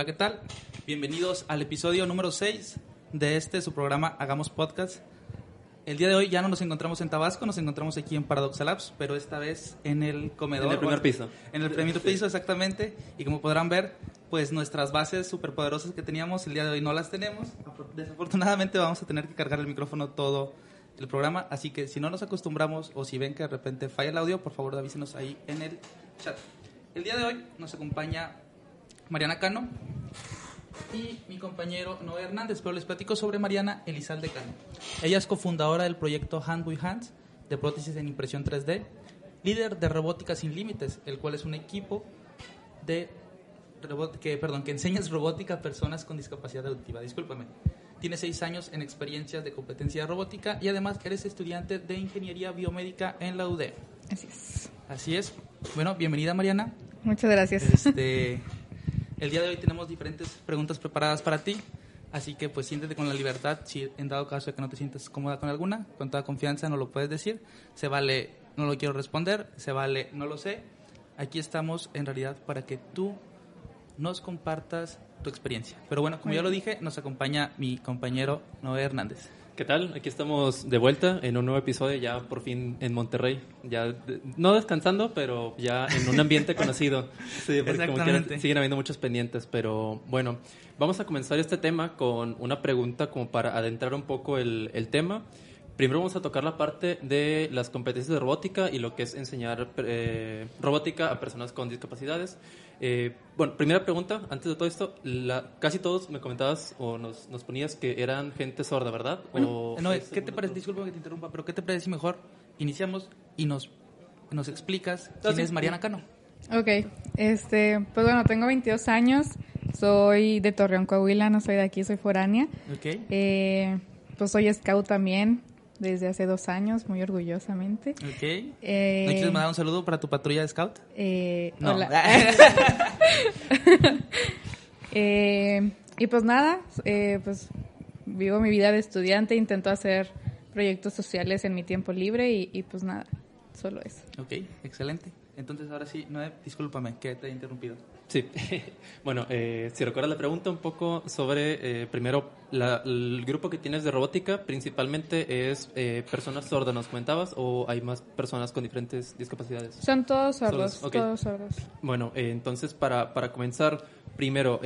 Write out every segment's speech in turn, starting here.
Hola, ¿qué tal? Bienvenidos al episodio número 6 de este su programa Hagamos Podcast. El día de hoy ya no nos encontramos en Tabasco, nos encontramos aquí en Paradox Labs, pero esta vez en el comedor. En el primer piso. En el primer piso, exactamente. Y como podrán ver, pues nuestras bases superpoderosas que teníamos el día de hoy no las tenemos. Desafortunadamente vamos a tener que cargar el micrófono todo el programa, así que si no nos acostumbramos o si ven que de repente falla el audio, por favor avísenos ahí en el chat. El día de hoy nos acompaña Mariana Cano y mi compañero Noé Hernández, pero les platico sobre Mariana Elizalde Cano. Ella es cofundadora del proyecto Hand with Hands de prótesis en impresión 3D, líder de Robótica Sin Límites, el cual es un equipo de que, perdón, que enseñas robótica a personas con discapacidad auditiva. Discúlpame. Tienes seis años en experiencias de competencia robótica y además eres estudiante de ingeniería biomédica en la UD. Así es. Así es. Bueno, bienvenida Mariana. Muchas gracias. Este, el día de hoy tenemos diferentes preguntas preparadas para ti, así que pues siéntete con la libertad, si en dado caso de que no te sientas cómoda con alguna, con toda confianza no lo puedes decir, se vale no lo quiero responder, se vale no lo sé. Aquí estamos en realidad para que tú nos compartas tu experiencia. Pero bueno, como ya lo dije, nos acompaña mi compañero Noé Hernández. ¿Qué tal? Aquí estamos de vuelta en un nuevo episodio, ya por fin en Monterrey. Ya no descansando, pero ya en un ambiente conocido. Sí, porque como que siguen habiendo muchos pendientes. Pero bueno, vamos a comenzar este tema con una pregunta como para adentrar un poco el, el tema. Primero vamos a tocar la parte de las competencias de robótica y lo que es enseñar eh, robótica a personas con discapacidades. Eh, bueno, primera pregunta, antes de todo esto, la, casi todos me comentabas o nos, nos ponías que eran gente sorda, ¿verdad? no, ¿qué te parece? Disculpa que te interrumpa, pero ¿qué te parece mejor iniciamos y nos, nos explicas quién es Mariana Cano? Ok, este, pues bueno, tengo 22 años, soy de Torreón, Coahuila, no soy de aquí, soy foránea. Ok. Eh, pues soy scout también, desde hace dos años, muy orgullosamente. Ok. Eh, ¿No quieres mandar un saludo para tu patrulla de scout? Eh, no. Hola. eh, y pues nada, eh, pues vivo mi vida de estudiante, intento hacer proyectos sociales en mi tiempo libre y, y pues nada, solo eso. Ok, excelente. Entonces ahora sí, no, discúlpame que te he interrumpido. Sí, bueno, eh, si recuerdas la pregunta un poco sobre, eh, primero, el grupo que tienes de robótica, principalmente es eh, personas sordas, ¿nos comentabas? ¿O hay más personas con diferentes discapacidades? Son todos sordos, todos sordos. Bueno, entonces para, para comenzar, primero,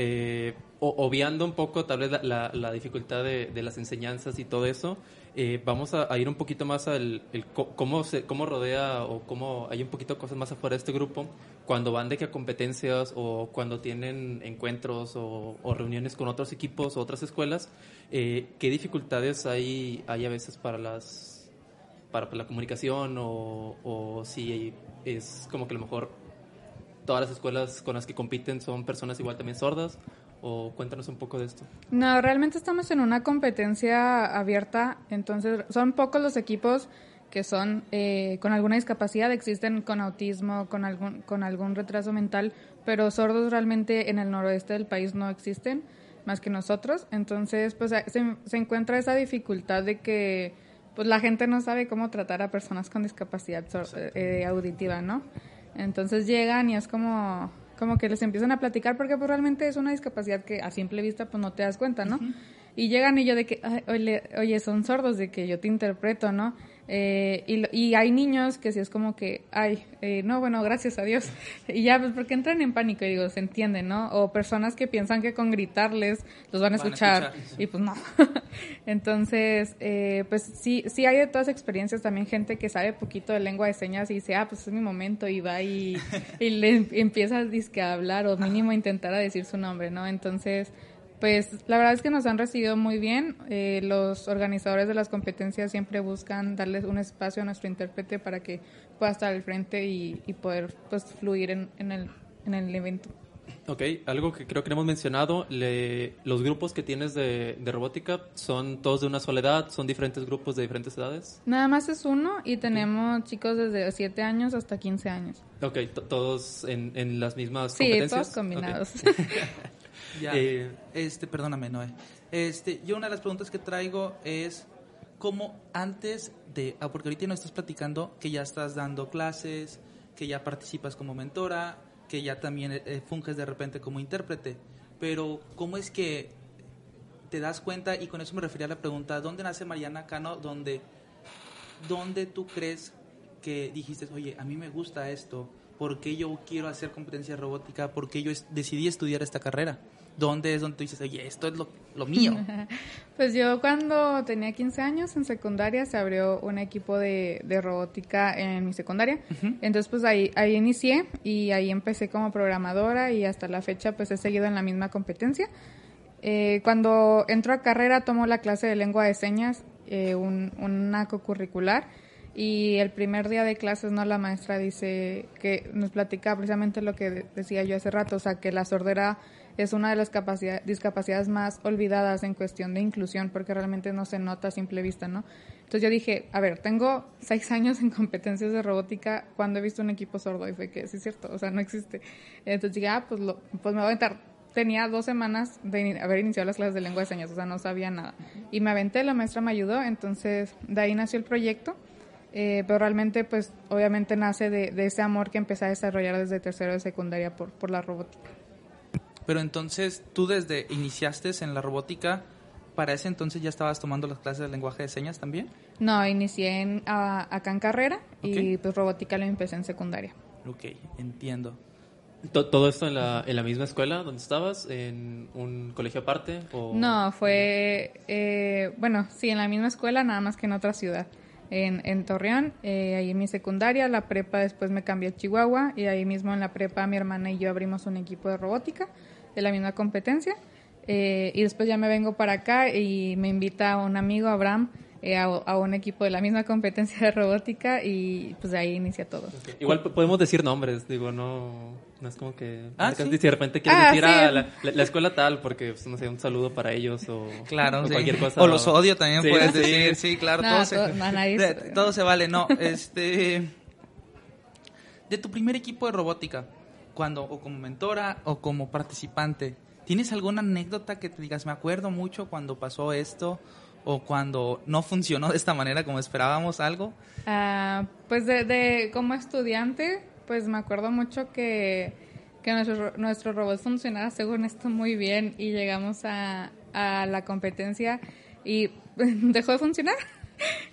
obviando un poco tal vez la, la, dificultad de, de, las enseñanzas y todo eso, eh, vamos a, ir un poquito más al el, cómo, se, cómo rodea o cómo hay un poquito cosas más afuera de este grupo cuando van de que a competencias o cuando tienen encuentros o, reuniones con otros equipos o otras escuelas, eh, qué dificultades hay, hay a veces para las para la comunicación o, o si es como que a lo mejor todas las escuelas con las que compiten son personas igual también sordas o cuéntanos un poco de esto. No, realmente estamos en una competencia abierta, entonces son pocos los equipos que son eh, con alguna discapacidad, existen con autismo, con algún, con algún retraso mental, pero sordos realmente en el noroeste del país no existen, más que nosotros. Entonces, pues se, se encuentra esa dificultad de que pues la gente no sabe cómo tratar a personas con discapacidad eh, auditiva, ¿no? Entonces llegan y es como, como que les empiezan a platicar porque pues realmente es una discapacidad que a simple vista pues no te das cuenta, ¿no? Y llegan y yo de que, oye, oye, son sordos de que yo te interpreto, ¿no? Eh, y, y, hay niños que si es como que, ay, eh, no, bueno, gracias a Dios. Y ya, pues porque entran en pánico, y digo, se entiende, ¿no? O personas que piensan que con gritarles los van a escuchar, y pues no. Entonces, eh, pues sí, sí hay de todas experiencias también gente que sabe poquito de lengua de señas y dice, ah, pues es mi momento, y va y, y le empieza a hablar o mínimo intentar a decir su nombre, ¿no? Entonces, pues la verdad es que nos han recibido muy bien. Eh, los organizadores de las competencias siempre buscan darles un espacio a nuestro intérprete para que pueda estar al frente y, poder pues, fluir en, el, en el evento. Ok, algo que creo que hemos mencionado, los grupos que tienes de, robótica son todos de una sola edad, son diferentes grupos de diferentes edades. Nada más es uno y tenemos chicos desde 7 años hasta 15 años. Ok, todos en, en, las mismas competencias. Sí, todos combinados. Ya. Eh, este, perdóname, Noé. Este, yo una de las preguntas que traigo es cómo antes de, ah, porque ahorita no estás platicando que ya estás dando clases, que ya participas como mentora, que ya también eh, funges de repente como intérprete. Pero, ¿cómo es que te das cuenta? Y con eso me refería a la pregunta, ¿dónde nace Mariana Cano? ¿Dónde, dónde tú crees que dijiste, oye, a mí me gusta esto? ¿Por qué yo quiero hacer competencia robótica? ¿Por qué yo decidí estudiar esta carrera? ¿Dónde es donde tú dices, oye, esto es lo, mío? pues yo cuando tenía 15 años en secundaria se abrió un equipo de, robótica en mi secundaria. Entonces pues ahí, ahí inicié y ahí empecé como programadora y hasta la fecha pues he seguido en la misma competencia. Eh, cuando entro a carrera tomo la clase de lengua de señas, eh, un, una co-curricular y el primer día de clases, ¿no? La maestra dice que nos platica precisamente lo que decía yo hace rato, o sea, que la sordera es una de las discapacidades más olvidadas en cuestión de inclusión, porque realmente no se nota a simple vista, ¿no? Entonces yo dije, a ver, tengo seis años en competencias de robótica cuando he visto un equipo sordo, y fue que sí es cierto, o sea, no existe. Entonces dije, ah, pues, lo, pues me voy a aventar. Tenía dos semanas de haber iniciado las clases de lengua de señas, o sea, no sabía nada. Y me aventé, la maestra me ayudó, entonces de ahí nació el proyecto eh, pero realmente, pues, obviamente nace de, ese amor que empecé a desarrollar desde tercero de secundaria por, por la robótica. Pero entonces, tú desde iniciaste en la robótica, ¿para ese entonces ya estabas tomando las clases de lenguaje de señas también? No, inicié en, acá en carrera y pues robótica lo empecé en secundaria. Ok, entiendo. ¿Todo esto en la, en la misma escuela donde estabas? ¿En un colegio aparte? O... No, fue, eh, bueno, sí, en la misma escuela, nada más que en otra ciudad en, Torreón, eh, ahí en mi secundaria, la prepa después me cambié a Chihuahua y ahí mismo en la prepa mi hermana y yo abrimos un equipo de robótica de la misma competencia eh, y después ya me vengo para acá y me invita un amigo, Abraham, eh, a, un equipo de la misma competencia de robótica y pues de ahí inicia todo. Igual podemos decir nombres, digo, no, no es como que ah, de repente quieres ah, decir a la, escuela tal porque, pues, no sé, un saludo para ellos o, claro, cualquier cosa. O los odio también puedes decir, sí, claro, todo, se, todo se vale, no, este... De tu primer equipo de robótica, cuando o como mentora o como participante, ¿tienes alguna anécdota que te digas, me acuerdo mucho cuando pasó esto o cuando no funcionó de esta manera como esperábamos algo? Ah, pues de, como estudiante, pues me acuerdo mucho que, que nuestro, nuestro robot funcionaba según esto muy bien y llegamos a, a la competencia y dejó de funcionar.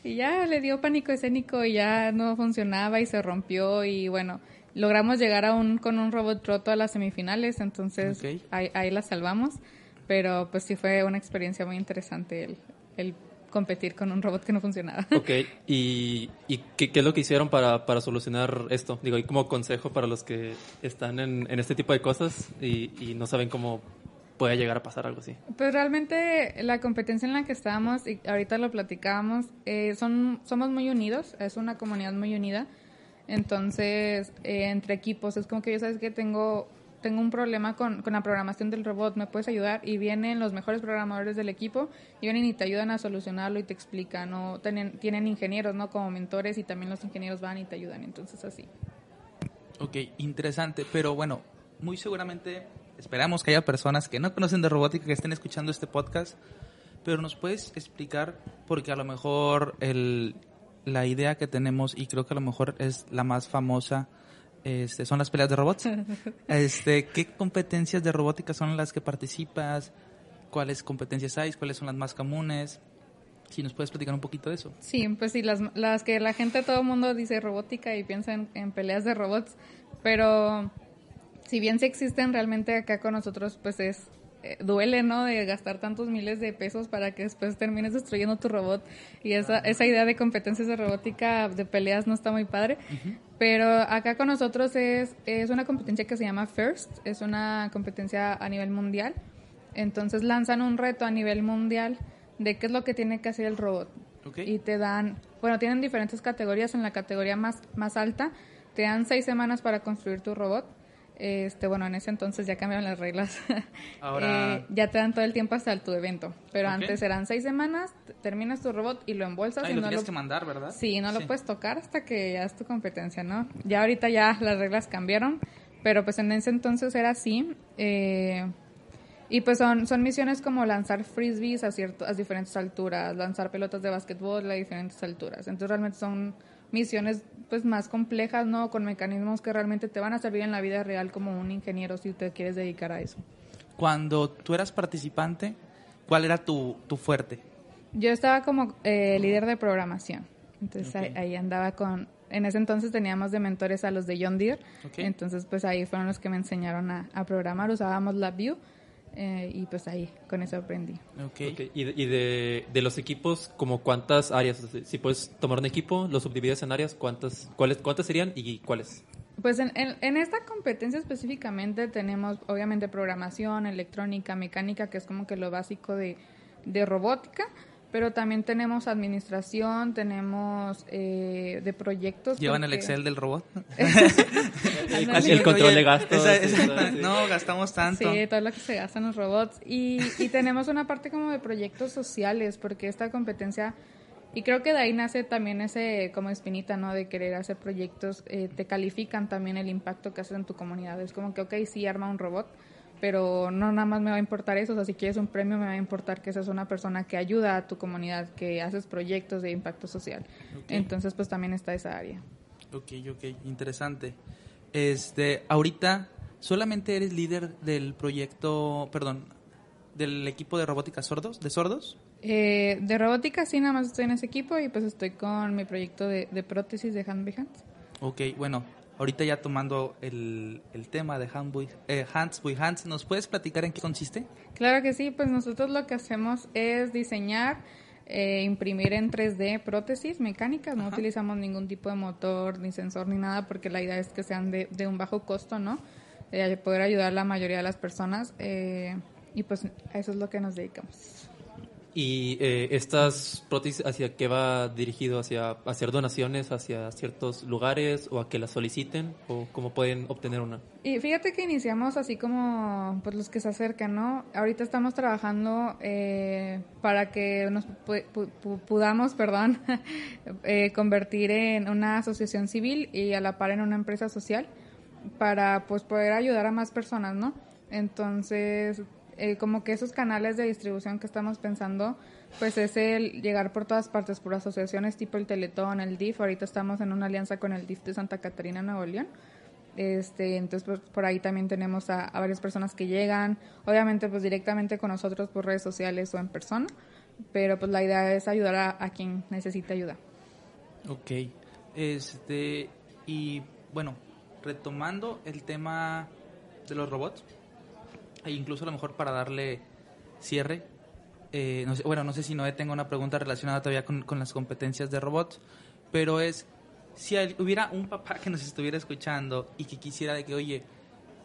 Y ya le dio pánico escénico y ya no funcionaba y se rompió y bueno, logramos llegar a un, con un robot roto a las semifinales, entonces ahí, ahí la salvamos pero pues sí fue una experiencia muy interesante el, el competir con un robot que no funcionaba. Ok, ¿y, y qué, es lo que hicieron para, para, solucionar esto? Digo, y como consejo para los que están en, en este tipo de cosas y, y, no saben cómo puede llegar a pasar algo así. Pues realmente la competencia en la que estábamos, y ahorita lo platicábamos, eh, son, somos muy unidos, es una comunidad muy unida. Entonces, eh, entre equipos, es como que yo sabes que tengo tengo un problema con, con, la programación del robot, ¿me puedes ayudar? Y vienen los mejores programadores del equipo y vienen y te ayudan a solucionarlo y te explican, ¿no? Tienen, tienen ingenieros, ¿no? Como mentores y también los ingenieros van y te ayudan, entonces así. Ok, interesante, pero bueno, muy seguramente esperamos que haya personas que no conocen de robótica que estén escuchando este podcast, pero nos puedes explicar, porque a lo mejor el, la idea que tenemos, y creo que a lo mejor es la más famosa, este, son las peleas de robots. Este, ¿Qué competencias de robótica son las que participas? ¿Cuáles competencias hay? ¿Cuáles son las más comunes? Si nos puedes platicar un poquito de eso. Sí, pues sí, las, las que la gente, todo el mundo dice robótica y piensa en, peleas de robots, pero si bien sí existen realmente acá con nosotros, pues es eh, duele, ¿no? De gastar tantos miles de pesos para que después termines destruyendo tu robot. Y esa, esa idea de competencias de robótica, de peleas, no está muy padre. Pero acá con nosotros es, es una competencia que se llama FIRST, es una competencia a nivel mundial. Entonces lanzan un reto a nivel mundial de qué es lo que tiene que hacer el robot. Y te dan, bueno, tienen diferentes categorías. En la categoría más, más alta, te dan seis semanas para construir tu robot este, bueno, en ese entonces ya cambiaron las reglas. Ahora... Eh, ya te dan todo el tiempo hasta tu evento. Pero antes eran seis semanas, terminas tu robot y lo embolsas. y lo no tienes que mandar, ¿verdad? Sí, no lo puedes tocar hasta que ya es tu competencia, ¿no? Ya ahorita ya las reglas cambiaron, pero pues en ese entonces era así. Eh, y pues son, son misiones como lanzar frisbees a, cierto, a diferentes alturas, lanzar pelotas de básquetbol a diferentes alturas. Entonces realmente son misiones pues más complejas, ¿no? Con mecanismos que realmente te van a servir en la vida real como un ingeniero si te quieres dedicar a eso. Cuando tú eras participante, ¿cuál era tu, tu fuerte? Yo estaba como eh, líder de programación. Entonces ahí, ahí andaba con... En ese entonces teníamos de mentores a los de John Deere. Entonces pues ahí fueron los que me enseñaron a, a programar. Usábamos LabVIEW eh, y pues ahí con eso aprendí. Ok. Ok, Y, de, y de, de los equipos, como cuántas áreas? O sea, Si puedes tomar un equipo, lo subdivides en áreas, ¿cuántas, cuáles, cuántas serían y cuáles? Pues en, en, en esta competencia específicamente tenemos obviamente programación, electrónica, mecánica, que es como que lo básico de, de robótica, pero también tenemos administración, tenemos eh, de proyectos. ¿Llevan el Excel del robot? El, control de gastos. esa- esa- sí. no, gastamos tanto. Sí, todo lo que se gasta en los robots. Y, y tenemos una parte como de proyectos sociales, porque esta competencia, y creo que de ahí nace también ese como espinita, ¿no? De querer hacer proyectos, eh, te califican también el impacto que haces en tu comunidad. Es como que, ok, sí, arma un robot, pero no nada más me va a importar eso. O sea, si quieres un premio, me va a importar que seas una persona que ayuda a tu comunidad, que haces proyectos de impacto social. Entonces, pues también está esa área. Ok, ok, interesante. Este, ahorita solamente eres líder del proyecto, perdón, del equipo de robótica sordos, de sordos. Eh, de robótica sí, nada más estoy en ese equipo y pues estoy con mi proyecto de, de prótesis de Hand by Hand. Ok, bueno, ahorita ya tomando el, el tema de Hand by- eh, Hands by Hands, ¿nos puedes platicar en qué consiste? Claro que sí, pues nosotros lo que hacemos es diseñar, eh, imprimir en 3D prótesis mecánicas, no utilizamos ningún tipo de motor, ni sensor, ni nada, porque la idea es que sean de, de un bajo costo, ¿no? De poder ayudar a la mayoría de las personas eh, y pues a eso es lo que nos dedicamos. ¿Y eh, estas prótesis hacia qué va dirigido? ¿Hacia hacer donaciones hacia ciertos lugares o a que las soliciten? ¿O cómo pueden obtener una? Y fíjate que iniciamos así como pues los que se acercan, ¿no? Ahorita estamos trabajando eh, para que nos podamos, perdón, eh, convertir en una asociación civil y a la par en una empresa social para pues poder ayudar a más personas, ¿no? Entonces, eh, como que esos canales de distribución que estamos pensando, pues es el llegar por todas partes, por asociaciones tipo el Teletón, el DIF, ahorita estamos en una alianza con el DIF de Santa Catarina, Nuevo León. Este, entonces pues, por ahí también tenemos a, a varias personas que llegan, obviamente pues directamente con nosotros por redes sociales o en persona, pero pues la idea es ayudar a, quien necesite ayuda. Ok, este, y bueno, retomando el tema de los robots, e incluso a lo mejor para darle cierre, eh, no sé- bueno, no sé si Noé tenga una pregunta relacionada todavía con, con las competencias de robots, pero es, si hay- hubiera un papá que nos estuviera escuchando y que quisiera de que, oye,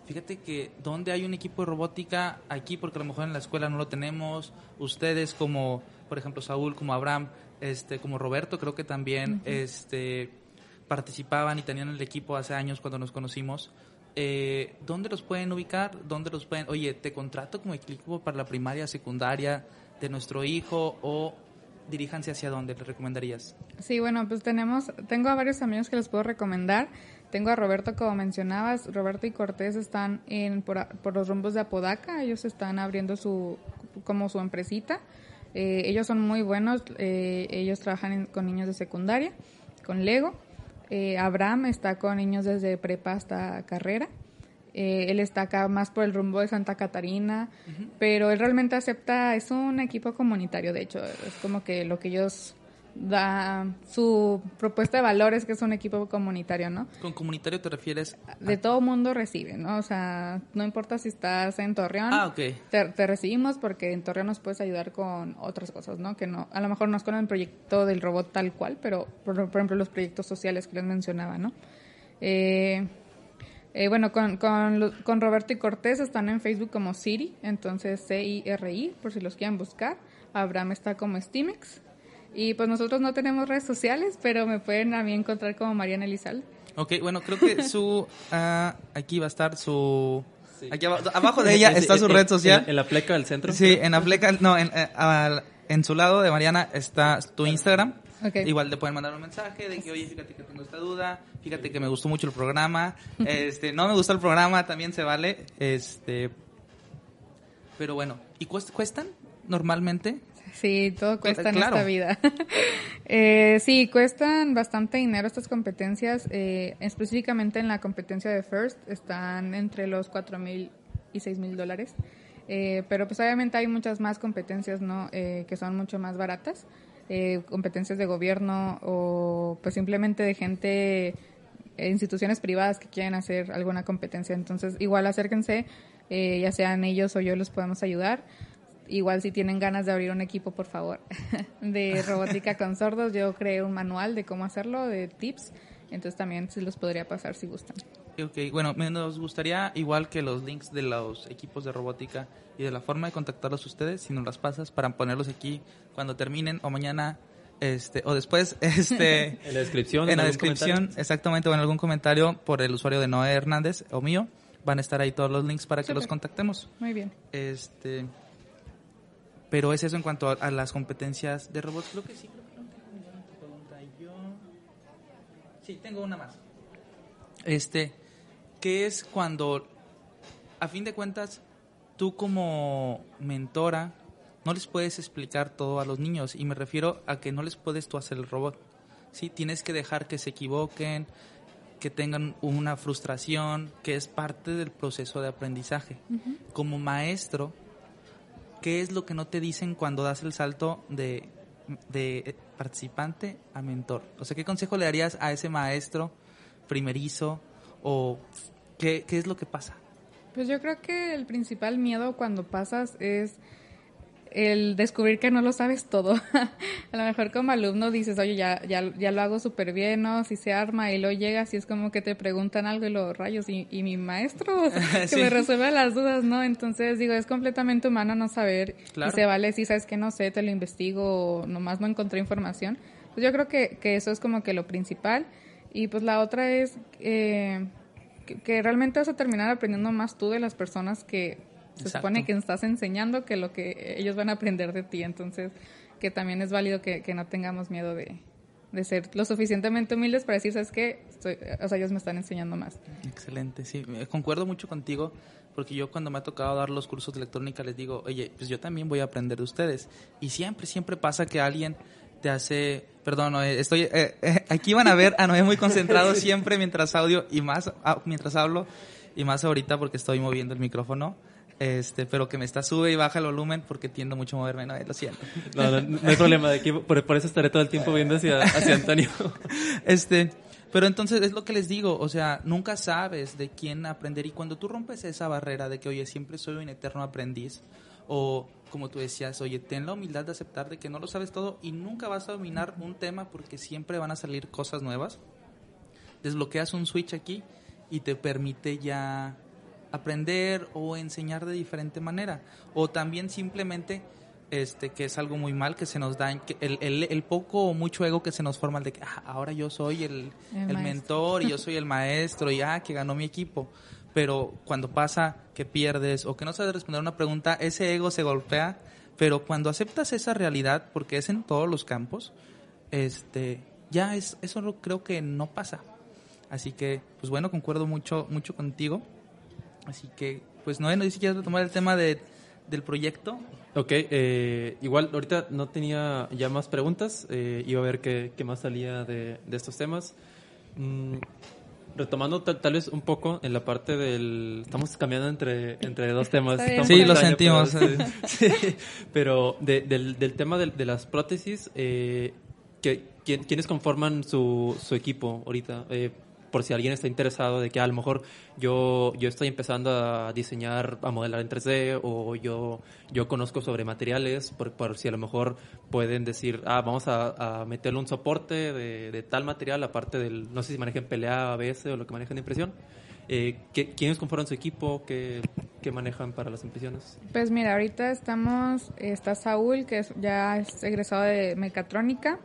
fíjate que donde hay un equipo de robótica aquí, porque a lo mejor en la escuela no lo tenemos, ustedes como, por ejemplo, Saúl, como Abraham, este, como Roberto, creo que también este, participaban y tenían el equipo hace años cuando nos conocimos. Eh, ¿Dónde los pueden ubicar? ¿Dónde los pueden? Oye, te contrato como equipo para la primaria, secundaria de nuestro hijo o diríjanse hacia dónde le recomendarías. Sí, bueno, pues tenemos, tengo a varios amigos que les puedo recomendar. Tengo a Roberto, como mencionabas, Roberto y Cortés están en, por, por los rumbos de Apodaca, ellos están abriendo su, como su empresita. Eh, ellos son muy buenos, eh, ellos trabajan en- con niños de secundaria, con Lego. Eh, Abraham está con niños desde prepa hasta carrera. Eh, él está acá más por el rumbo de Santa Catarina, pero él realmente acepta, es un equipo comunitario, de hecho, es como que lo que ellos da su propuesta de valores que es un equipo comunitario, ¿no? Con comunitario te refieres De todo mundo recibe, ¿no? O sea, no importa si estás en Torreón, Ah, ok. te, te recibimos porque en Torreón nos puedes ayudar con otras cosas, ¿no? Que no, a lo mejor no es con el proyecto del robot tal cual, pero por, por ejemplo los proyectos sociales que les mencionaba, ¿no? Eh, eh, bueno, con, con, con Roberto y Cortés están en Facebook como Siri, entonces C-I-R-I, por si los quieren buscar. Abraham está como Stimex. Y pues nosotros no tenemos redes sociales, pero me pueden a mí encontrar como Mariana Elizalde. Ok, bueno, creo que su... ah, aquí va a estar su... Sí. Aquí abajo, abajo de ella Es- está es- su en- red social. En, en la pleca del centro. Sí, en la fleca, no, en, eh, al- en su lado de Mariana está tu Instagram. Ok. Igual te pueden mandar un mensaje de que, oye, fíjate que tengo esta duda, fíjate que me gustó mucho el programa, este, no me gustó el programa, también se vale, este, pero bueno, ¿y cuest- cuestan normalmente? Sí, todo cuesta en esta vida. eh, sí, cuestan bastante dinero estas competencias. Eh, específicamente en la competencia de First están entre los cuatro mil y seis mil dólares. Eh, pero pues obviamente hay muchas más competencias, ¿no? Eh, que son mucho más baratas. Eh, competencias de gobierno o pues simplemente de gente, eh, instituciones privadas que quieren hacer alguna competencia. Entonces, igual acérquense, eh, ya sean ellos o yo los podemos ayudar. Igual si tienen ganas de abrir un equipo, por favor, de robótica con sordos, yo creé un manual de cómo hacerlo, de tips. Entonces también se los podría pasar si gustan. Ok, bueno, me- nos gustaría igual que los links de los equipos de robótica y de la forma de contactarlos ustedes, si nos las pasas para ponerlos aquí cuando terminen o mañana este o después este En la descripción. en la descripción, comentario. exactamente, o en algún comentario por el usuario de Noé Hernández o mío, van a estar ahí todos los links para que los contactemos. Muy bien. Este pero es eso en cuanto a, a las competencias de robots, creo que sí, creo que no tengo ninguna pregunta yo. Sí, tengo una más. Este, ¿qué es cuando, a fin de cuentas, tú como mentora no les puedes explicar todo a los niños? Y me refiero a que no les puedes tú hacer el robot. Sí, tienes que dejar que se equivoquen, que tengan una frustración, que es parte del proceso de aprendizaje. Como maestro, ¿qué es lo que no te dicen cuando das el salto de, de participante a mentor? O sea, ¿qué consejo le darías a ese maestro primerizo o qué, qué es lo que pasa? Pues yo creo que el principal miedo cuando pasas es el descubrir que no lo sabes todo. a lo mejor como alumno dices, oye, ya, ya, ya lo hago súper bien, ¿no? Si se arma y luego llegas y es como que te preguntan algo y los rayos, y, y mi maestro que Sí. me resuelve las dudas, ¿no? Entonces digo, es completamente humano no saber Claro. y se vale si sabes que no sé, te lo investigo o nomás no encontré información. Pues yo creo que, que eso es como que lo principal. Y pues la otra es... Eh, que, que realmente vas a terminar aprendiendo más tú de las personas que se Exacto. supone que estás enseñando que lo que ellos van a aprender de ti. Entonces, que también es válido que, que no tengamos miedo de, de ser lo suficientemente humildes para decir, ¿sabes qué? Estoy- o sea, ellos me están enseñando más. Excelente, sí, eh, concuerdo mucho contigo porque yo cuando me ha tocado dar los cursos de electrónica les digo, oye, pues yo también voy a aprender de ustedes. Y siempre, siempre pasa que alguien te hace, perdón, Noé, estoy, eh, eh, aquí van a ver a Noé muy concentrado siempre mientras audio y más, ah, mientras hablo y más ahorita porque estoy moviendo el micrófono. Este, pero que me está sube y baja el volumen porque tiendo mucho a moverme, Noé, lo siento. No, no, no hay problema. De aquí, por, por eso estaré todo el tiempo viendo hacia, hacia Antonio. Este, pero entonces es lo que les digo, o sea, nunca sabes de quién aprender y cuando tú rompes esa barrera de que, oye, siempre soy un eterno aprendiz, o como tú decías, oye, ten la humildad de aceptar de que no lo sabes todo y nunca vas a dominar un tema porque siempre van a salir cosas nuevas, desbloqueas un switch aquí y te permite ya aprender o enseñar de diferente manera. O también simplemente, este, que es algo muy mal que se nos da, el, el, el poco o mucho ego que se nos forma, el de que "Ah, ahora yo soy el, El el maestro". mentor y yo soy el maestro y ah, que ganó mi equipo. Pero cuando pasa que pierdes o que no sabes responder una pregunta, ese ego se golpea. Pero cuando aceptas esa realidad, porque es en todos los campos, este, ya es, eso creo que no pasa. Así que, pues bueno, concuerdo mucho, mucho contigo. Así que, pues no, no sé si quieres retomar el tema de, del proyecto. Ok, eh, igual ahorita no tenía ya más preguntas. eh, iba a ver qué, qué más salía de, de estos temas. Mm, retomando tal, tal vez un poco en la parte del... Estamos cambiando entre, entre dos temas. Sí, lo extraño, sentimos. pero- sí, pero de- del, del tema del- de, las prótesis, eh, que, ¿quién- ¿quiénes conforman su, su equipo ahorita? Eh, por si alguien está interesado de que a lo mejor yo, yo estoy empezando a diseñar, a modelar en 3D o yo, yo conozco sobre materiales, por, por si a lo mejor pueden decir, ah, vamos a, a meterle un soporte de, de tal material, aparte del, no sé si manejan PLA, ABS o lo que manejan de impresión. Eh, ¿qué- ¿Quiénes conforman su equipo? ¿Qué, qué manejan para las impresiones? Pues mira, ahorita estamos, está Saúl, que es- ya es egresado de mecatrónica.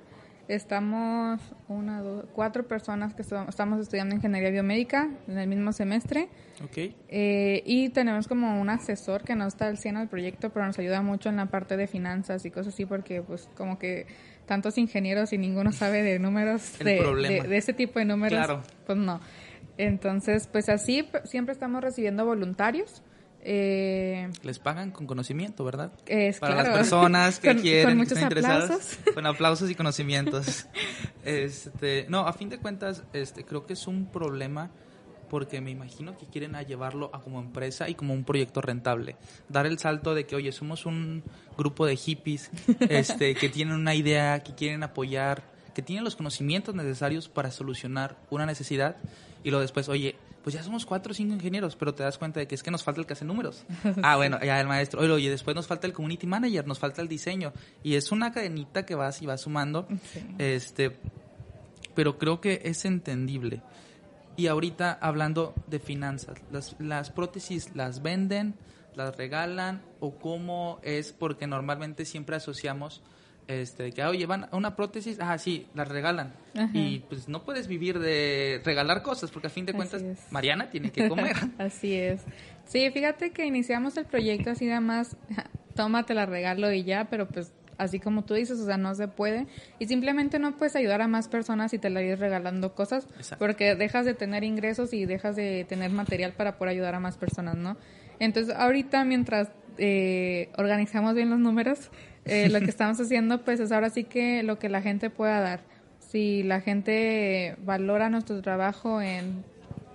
Estamos una, dos, cuatro personas que estamos estamos estudiando ingeniería biomédica en el mismo semestre. Ok. Eh, y tenemos como un asesor que no está al 100 al proyecto, pero nos ayuda mucho en la parte de finanzas y cosas así, porque pues como que tantos ingenieros y ninguno sabe de números, de, de- de ese tipo de números, Claro. pues no. Entonces, pues así siempre estamos recibiendo voluntarios Eh, Les pagan con conocimiento, ¿verdad? Es, Para claro. las personas que Con- quieren, con muchos interesadas, aplausos. con aplausos y conocimientos. este, no, a fin de cuentas, este, creo que es un problema porque me imagino que quieren a llevarlo a como empresa y como un proyecto rentable. Dar el salto de que, oye, somos un grupo de hippies este, que tienen una idea, que quieren apoyar, que tienen los conocimientos necesarios para solucionar una necesidad y luego después, oye, pues ya somos cuatro o cinco ingenieros, pero te das cuenta de que es que nos falta el que hace números. Ah, bueno, ya el maestro. Oye, oye, después nos falta el community manager, nos falta el diseño. Y es una cadenita que vas y vas sumando. Sí. Este, pero creo que es entendible. Y ahorita hablando de finanzas, las, las prótesis las venden, las regalan o cómo es porque normalmente siempre asociamos este de que oye van a una prótesis, ah sí, las regalan Ajá. y pues no puedes vivir de regalar cosas porque a fin de cuentas. Mariana tiene que comer. Así es. Sí, fíjate que iniciamos el proyecto así nada más, tómate la regalo y ya, pero pues así como tú dices, o sea, no se puede. Y simplemente no puedes ayudar a más personas si te la ir regalando cosas, Exacto. porque dejas de tener ingresos y dejas de tener material para poder ayudar a más personas, ¿no? Entonces, ahorita mientras eh, organizamos bien los números, eh, lo que estamos haciendo, pues es ahora sí que lo que la gente pueda dar. Si la gente valora nuestro trabajo en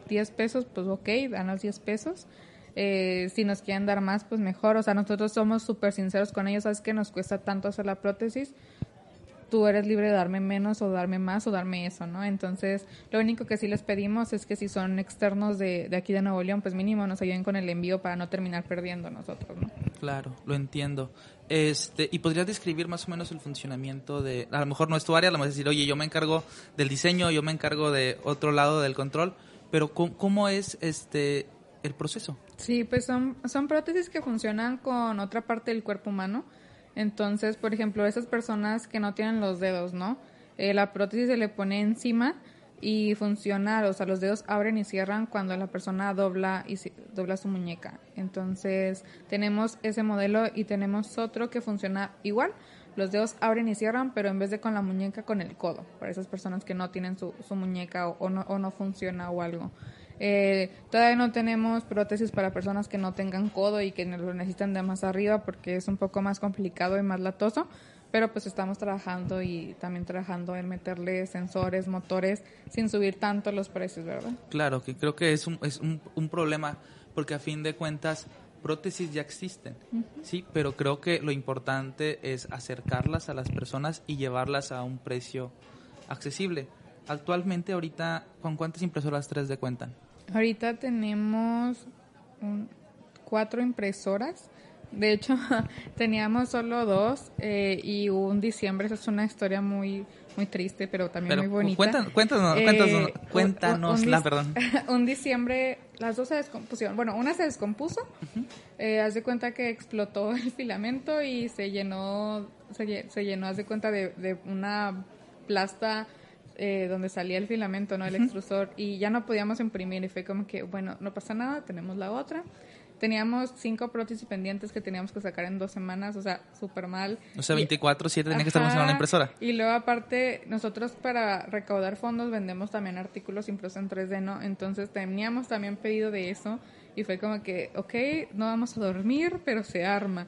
10 pesos, pues ok, danos 10 pesos. Eh, si nos quieren dar más, pues mejor. O sea, nosotros somos súper sinceros con ellos. Sabes que nos cuesta tanto hacer la prótesis. Tú eres libre de darme menos o darme más o darme eso, ¿no? Entonces, lo único que sí les pedimos es que si son externos de, de aquí de Nuevo León, pues mínimo nos ayuden con el envío para no terminar perdiendo nosotros, ¿no? Claro, lo entiendo. Este, y podrías describir más o menos el funcionamiento de, a lo mejor no es tu área, a lo mejor decir, oye, yo me encargo del diseño, yo me encargo de otro lado del control, pero ¿cómo, cómo es este el proceso? Sí, pues son, son prótesis que funcionan con otra parte del cuerpo humano. Entonces, por ejemplo, esas personas que no tienen los dedos, ¿no? Eh, la prótesis se le pone encima y funciona, o sea, los dedos abren y cierran cuando la persona dobla y dobla su muñeca. Entonces, tenemos ese modelo y tenemos otro que funciona igual. Los dedos abren y cierran, pero en vez de con la muñeca, con el codo, para esas personas que no tienen su, su muñeca o no, o no funciona o algo. Eh, todavía no tenemos prótesis para personas que no tengan codo y que lo necesitan de más arriba porque es un poco más complicado y más latoso, pero pues estamos trabajando y también trabajando en meterle sensores, motores, sin subir tanto los precios, ¿verdad? Claro, que creo que es un, es un, un problema porque a fin de cuentas prótesis ya existen, sí, pero creo que lo importante es acercarlas a las personas y llevarlas a un precio accesible. Actualmente ahorita, ¿con cuántas impresoras 3D cuentan? Ahorita tenemos un- cuatro impresoras. De hecho, teníamos solo dos eh, y un diciembre. Esa es una historia muy muy triste, pero también Pero muy bonita. cuéntanos, cuéntanos, Eh, un- cuéntanosla, un perdón. un diciembre, las dos se descompusieron. Bueno, una se descompuso. eh, haz de cuenta que explotó el filamento y se llenó, se, se llenó, haz de cuenta de, de una plasta eh, donde salía el filamento, ¿no? El extrusor. Y ya no podíamos imprimir y fue como que, bueno, no pasa nada, tenemos la otra. Teníamos cinco prótesis pendientes que teníamos que sacar en dos semanas, o sea, súper mal. O sea, Y- 24-7 tenía que estar funcionando la impresora. Y luego aparte, nosotros para recaudar fondos vendemos también artículos impresos en 3D, ¿no? Entonces teníamos también pedido de eso y fue como que, ok, no vamos a dormir, pero se arma.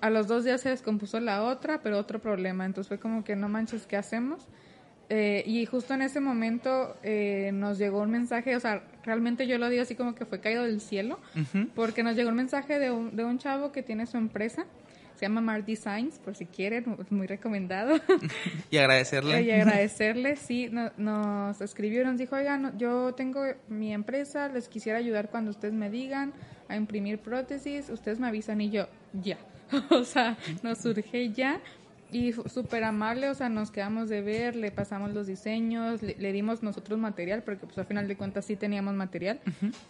A los dos días se descompuso la otra, pero otro problema. Entonces fue como que no manches, ¿qué hacemos? Eh, y justo en ese momento eh, nos llegó un mensaje, o sea, realmente yo lo digo así como que fue caído del cielo, porque nos llegó un mensaje de un, de un chavo que tiene su empresa, se llama Mart Designs, por si quieren, muy recomendado. Y agradecerle. y agradecerle, sí, no- nos escribió y nos dijo, oigan, yo tengo mi empresa, les quisiera ayudar cuando ustedes me digan a imprimir prótesis, ustedes me avisan y yo, ya. o sea, nos surge ya. Y súper amable, o sea, nos quedamos de ver, le pasamos los diseños, le, le dimos nosotros material, porque pues al final de cuentas sí teníamos material.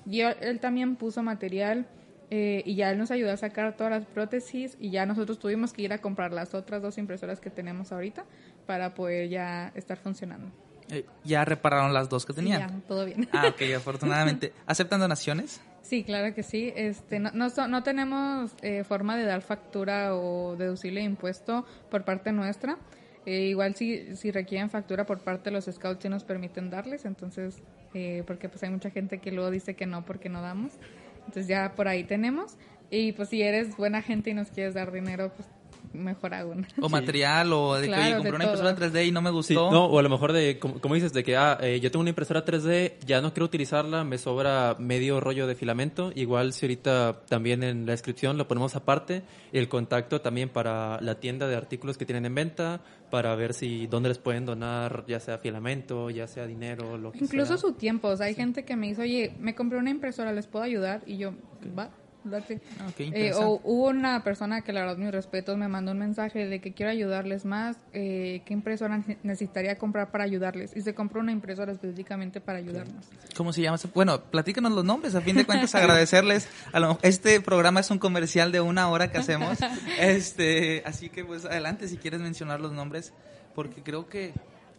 Y él, él también puso material eh, y ya él nos ayudó a sacar todas las prótesis y ya nosotros tuvimos que ir a comprar las otras dos impresoras que tenemos ahorita para poder ya estar funcionando. Eh, ya repararon las dos que tenían. Ya, todo bien. Ah, ok, afortunadamente. ¿Aceptan donaciones? Sí, claro que sí. Este, no, no, no tenemos eh, forma de dar factura o deducible impuesto por parte nuestra. Eh, igual si, si requieren factura por parte de los scouts sí nos permiten darles, entonces, eh, porque pues hay mucha gente que luego dice que no porque no damos. Entonces ya por ahí tenemos. Y pues si eres buena gente y nos quieres dar dinero, pues mejor aún. O material, o de que Claro, compré de una impresora 3D y no me Sí, gustó. no, o a lo mejor de, como, como dices, de que ah, eh, yo tengo una impresora 3D, ya no quiero utilizarla, me sobra medio rollo de filamento. Igual si ahorita también en la descripción lo ponemos aparte, el contacto también para la tienda de artículos que tienen en venta, para ver si dónde les pueden donar, ya sea filamento, ya sea dinero, lo que Incluso sea. su tiempo. O sea, hay gente que me dice, oye, me compré una impresora, ¿les puedo ayudar? Y yo, va, date. Ah, ok, Eh, o hubo una persona que la verdad mis respetos me mandó un mensaje de que quiero ayudarles más, eh, qué impresora ne- necesitaría comprar para ayudarles y se compró una impresora específicamente para ayudarnos. ¿Cómo se llama? Bueno, platícanos los nombres. A fin de cuentas, agradecerles. A lo- este programa es un comercial de una hora que hacemos. Este, así que, pues, adelante si quieres mencionar los nombres, porque creo que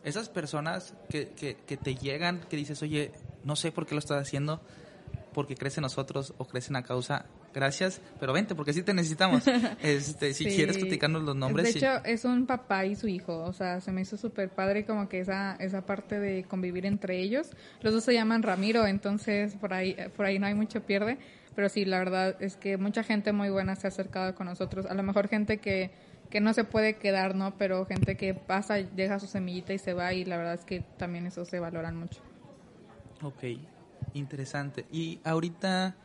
esas personas que, que, que te llegan, que dices, oye, no sé por qué lo estás haciendo, porque crees en nosotros o crees en la causa. Gracias, pero vente, porque sí te necesitamos. Este, si Sí. quieres platicarnos los nombres. De sí. hecho, es un papá y su hijo. O sea, se me hizo súper padre como que esa, esa parte de convivir entre ellos. Los dos se llaman Ramiro, entonces por ahí, por ahí no hay mucho pierde. Pero sí, la verdad es que mucha gente muy buena se ha acercado con nosotros. A lo mejor gente que, que no se puede quedar, ¿no? Pero gente que pasa, deja su semillita y se va y la verdad es que también eso se valoran mucho. Ok, interesante. Y ahorita,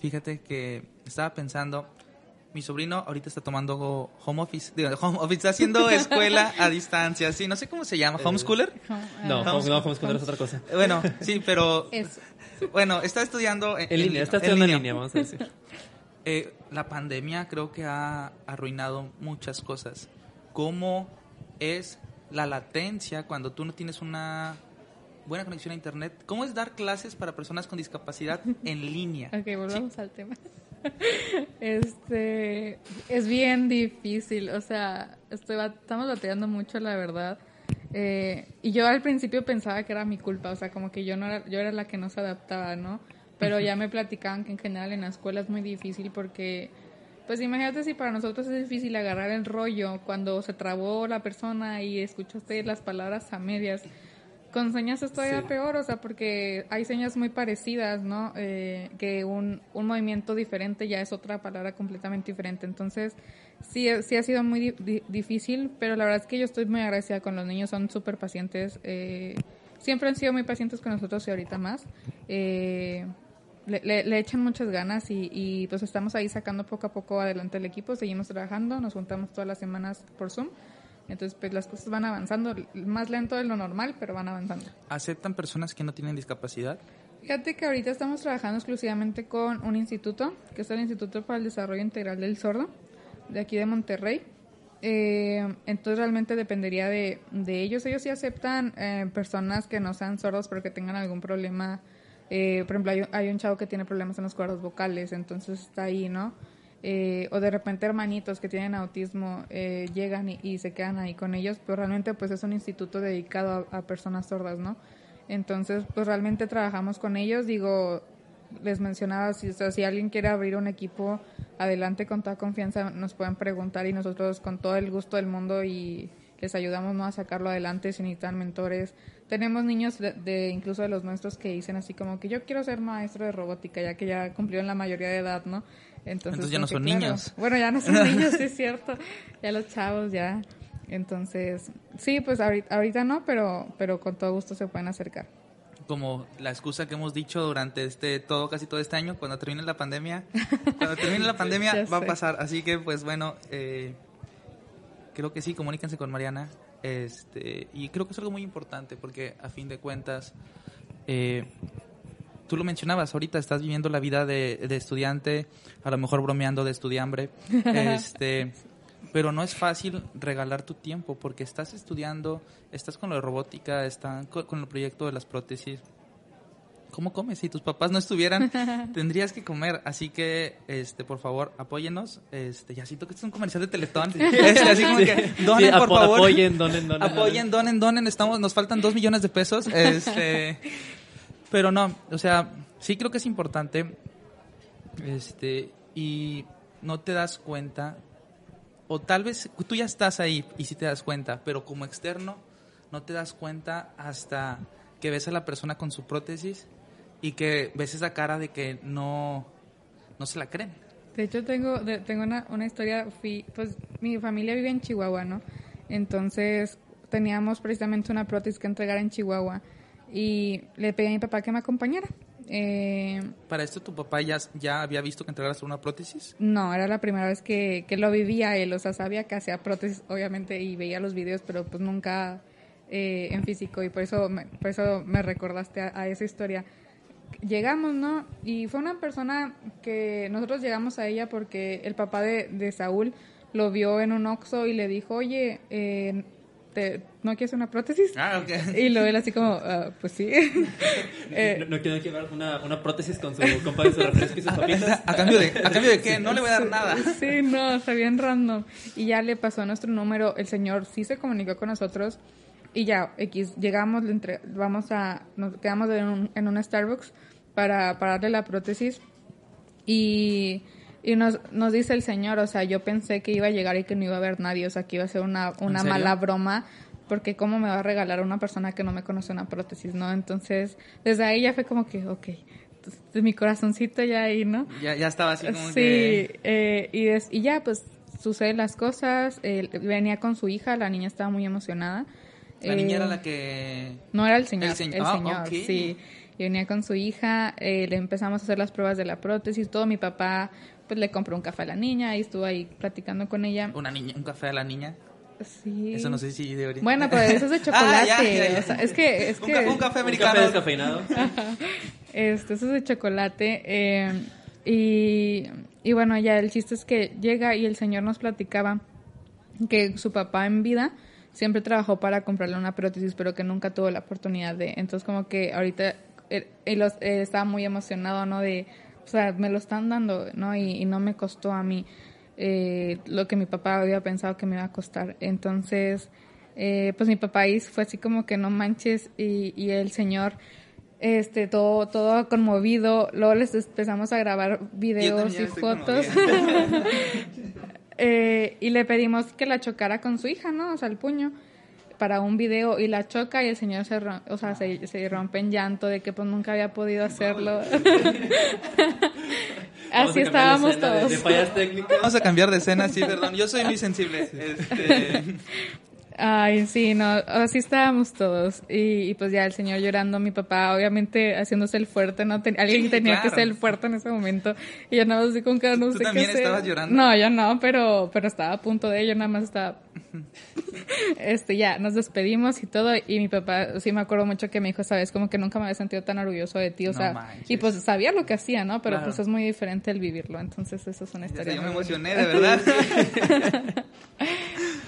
fíjate que estaba pensando, mi sobrino ahorita está tomando home office, digo, home office, está haciendo escuela a distancia, sí, no sé cómo se llama, homeschooler. No, home- no, homeschooler es otra cosa. Bueno, sí, pero Eso. bueno, está estudiando en, En línea, está estudiando en línea, vamos a decir. Eh, la pandemia creo que ha arruinado muchas cosas. ¿Cómo es la latencia cuando tú no tienes una buena conexión a internet? ¿Cómo es dar clases para personas con discapacidad en línea? Ok, volvamos al tema. Este es bien difícil, o sea, estoy estamos batallando mucho, la verdad. Eh, y yo al principio pensaba que era mi culpa, o sea, como que yo no era, yo era la que no se adaptaba, ¿no? Pero ya me platicaban que en general en la escuela es muy difícil porque, pues imagínate si para nosotros es difícil agarrar el rollo cuando se trabó la persona y escuchaste las palabras a medias. Con señas es todavía Sí. peor, o sea, porque hay señas muy parecidas, ¿no? Eh, que un, un movimiento diferente ya es otra palabra completamente diferente. Entonces, sí, sí ha sido muy di- di- difícil, pero la verdad es que yo estoy muy agradecida con los niños, son súper pacientes. eh, siempre han sido muy pacientes con nosotros y ahorita más. Eh, le, le- le echan muchas ganas y, y pues estamos ahí sacando poco a poco adelante el equipo, seguimos trabajando, nos juntamos todas las semanas por Zoom. Entonces, pues las cosas van avanzando, más lento de lo normal, pero van avanzando. ¿Aceptan personas que no tienen discapacidad? Fíjate que ahorita estamos trabajando exclusivamente con un instituto, que es el Instituto para el Desarrollo Integral del Sordo, de aquí de Monterrey. Eh, entonces realmente dependería de, de ellos. Ellos sí aceptan eh, personas que no sean sordos pero que tengan algún problema. Eh, por ejemplo, hay, un- hay un chavo que tiene problemas en los cuerdas vocales, entonces está ahí, ¿no? Eh, o de repente hermanitos que tienen autismo eh, llegan y, se quedan ahí con ellos, pero realmente pues es un instituto dedicado a, personas sordas, ¿no? Entonces, pues realmente trabajamos con ellos. Digo, les mencionaba, si, alguien quiere abrir un equipo, adelante con toda confianza, nos pueden preguntar y nosotros con todo el gusto del mundo y les ayudamos ¿no? a sacarlo adelante si necesitan mentores. Tenemos niños de, de- incluso de los nuestros que dicen así como que yo quiero ser maestro de robótica ya que ya cumplieron la mayoría de edad, ¿no? Entonces ya no son claro. niños. Bueno, ya no son niños, sí es cierto. Ya los chavos ya. Entonces, sí, pues ahorita, ahorita no, pero, pero con todo gusto se pueden acercar. Como la excusa que hemos dicho durante este todo casi todo este año, cuando termine la pandemia, cuando termine la pandemia va a pasar. Así que pues bueno, eh, creo que sí, comuníquense con Mariana. Este, y creo que es algo muy importante porque a fin de cuentas, eh, tú lo mencionabas, ahorita estás viviendo la vida de, de estudiante, a lo mejor bromeando de estudiambre, este, pero no es fácil regalar tu tiempo porque estás estudiando, estás con lo de robótica, estás con, con el proyecto de las prótesis. ¿Cómo comes? Si tus papás no estuvieran, tendrías que comer. Así que, este, por favor, apóyennos. Este, ya siento que este es un comercial de Teletón. Este, así como que, donen, Sí, por favor. Apoyen, donen, donen. Apoyen, donen, donen. Estamos, nos faltan dos millones de pesos. Este, pero no, o sea, sí creo que es importante. Este, y no te das cuenta, o tal vez tú ya estás ahí y sí te das cuenta, pero como externo no te das cuenta hasta que ves a la persona con su prótesis y que ves esa cara de que no, no se la creen. De hecho, tengo, de- tengo una, una historia, fui, pues mi familia vive en Chihuahua, ¿no? Entonces teníamos precisamente una prótesis que entregar en Chihuahua y le pedí a mi papá que me acompañara. Eh, Para esto tu papá ya, ya había visto que entregaras una prótesis. no, era la primera vez que, que lo vivía él, o sea, sabía que hacía prótesis, obviamente, y veía los videos, pero pues nunca eh, en físico, y por eso me, por eso me recordaste a, a esa historia. Llegamos, ¿no? Y fue una persona que nosotros llegamos a ella porque el papá de, de Saúl lo vio en un Oxxo y le dijo, oye, eh, te- ¿no quieres una prótesis? Ah, ok. Y lo él así como, "Ah, pues sí. Eh, no, no quiero llevar una, una prótesis con su compa de su refresco y sus papitas. ¿A cambio, de, ¿A cambio de qué? No le voy a dar nada. Sí, no, está bien random. Y ya le pasó nuestro número, el señor sí se comunicó con nosotros y ya, X, llegamos, le entre- vamos a, nos quedamos en un, en un Starbucks para, para darle la prótesis y, y nos, nos dice el señor, o sea, yo pensé que iba a llegar y que no iba a haber nadie, o sea, que iba a ser una, una mala broma. Porque cómo me va a regalar una persona que no me conoce una prótesis, ¿no? Entonces, desde ahí ya fue como que, ok, entonces, mi corazoncito ya ahí, ¿no? Ya, ya estaba así como Sí, que... eh, y, des- y ya, pues suceden las cosas. venía con su hija, la niña estaba muy emocionada. La niña Eh, era la que... No era el señor, El el señor, señor, ah, ok. sí. Y venía con su hija, eh, le empezamos a hacer las pruebas de la prótesis, todo. Mi papá, pues le compró un café a la niña y estuvo ahí platicando con ella. Una niña, un café a la niña. Sí. Eso no sé si debería... Bueno, pero eso es de Ah, chocolate. ya, ya, ya. o sea, es que, es un, que café, un café Un americano. café descafeinado. Este, eso es de chocolate. eh, y, y bueno, ya el chiste es que llega y el señor nos platicaba que su papá en vida siempre trabajó para comprarle una prótesis, pero que nunca tuvo la oportunidad de. Entonces, como que ahorita él, él los- él estaba muy emocionado, ¿no? De, o sea, me lo están dando, ¿no? Y, y no me costó a mí eh, lo que mi papá había pensado que me iba a costar. Entonces, eh, pues mi papá fue así como que no manches y, y el señor este todo todo conmovido. Luego les empezamos a grabar videos y fotos. Eh, y le pedimos que la chocara con su hija no o sea el puño para un video y la choca y el señor se ro- o sea se, se rompe en llanto de que pues nunca había podido hacerlo así estábamos de- todos De, fallas técnicas. Vamos a cambiar de escena, sí, perdón. Yo soy muy sensible. Este, Ay, sí, no, así estábamos todos. Y, y pues ya el señor llorando, mi papá obviamente haciéndose el fuerte, ¿no? Ten- alguien Sí, tenía claro. que ser el fuerte en ese momento. Y yo nada más así con cara, no ¿Tú sé qué también hacer. estabas llorando? No, yo no, pero, pero estaba a punto de ello, nada más estaba... este, ya, nos despedimos y todo. Y mi papá, sí me acuerdo mucho que me dijo, sabes, como que nunca me había sentido tan orgulloso de ti, o No sea... manches. y pues sabía lo que hacía, ¿no? Pero Claro. pues es muy diferente el vivirlo. Entonces eso es una historia yo me emocioné, de verdad.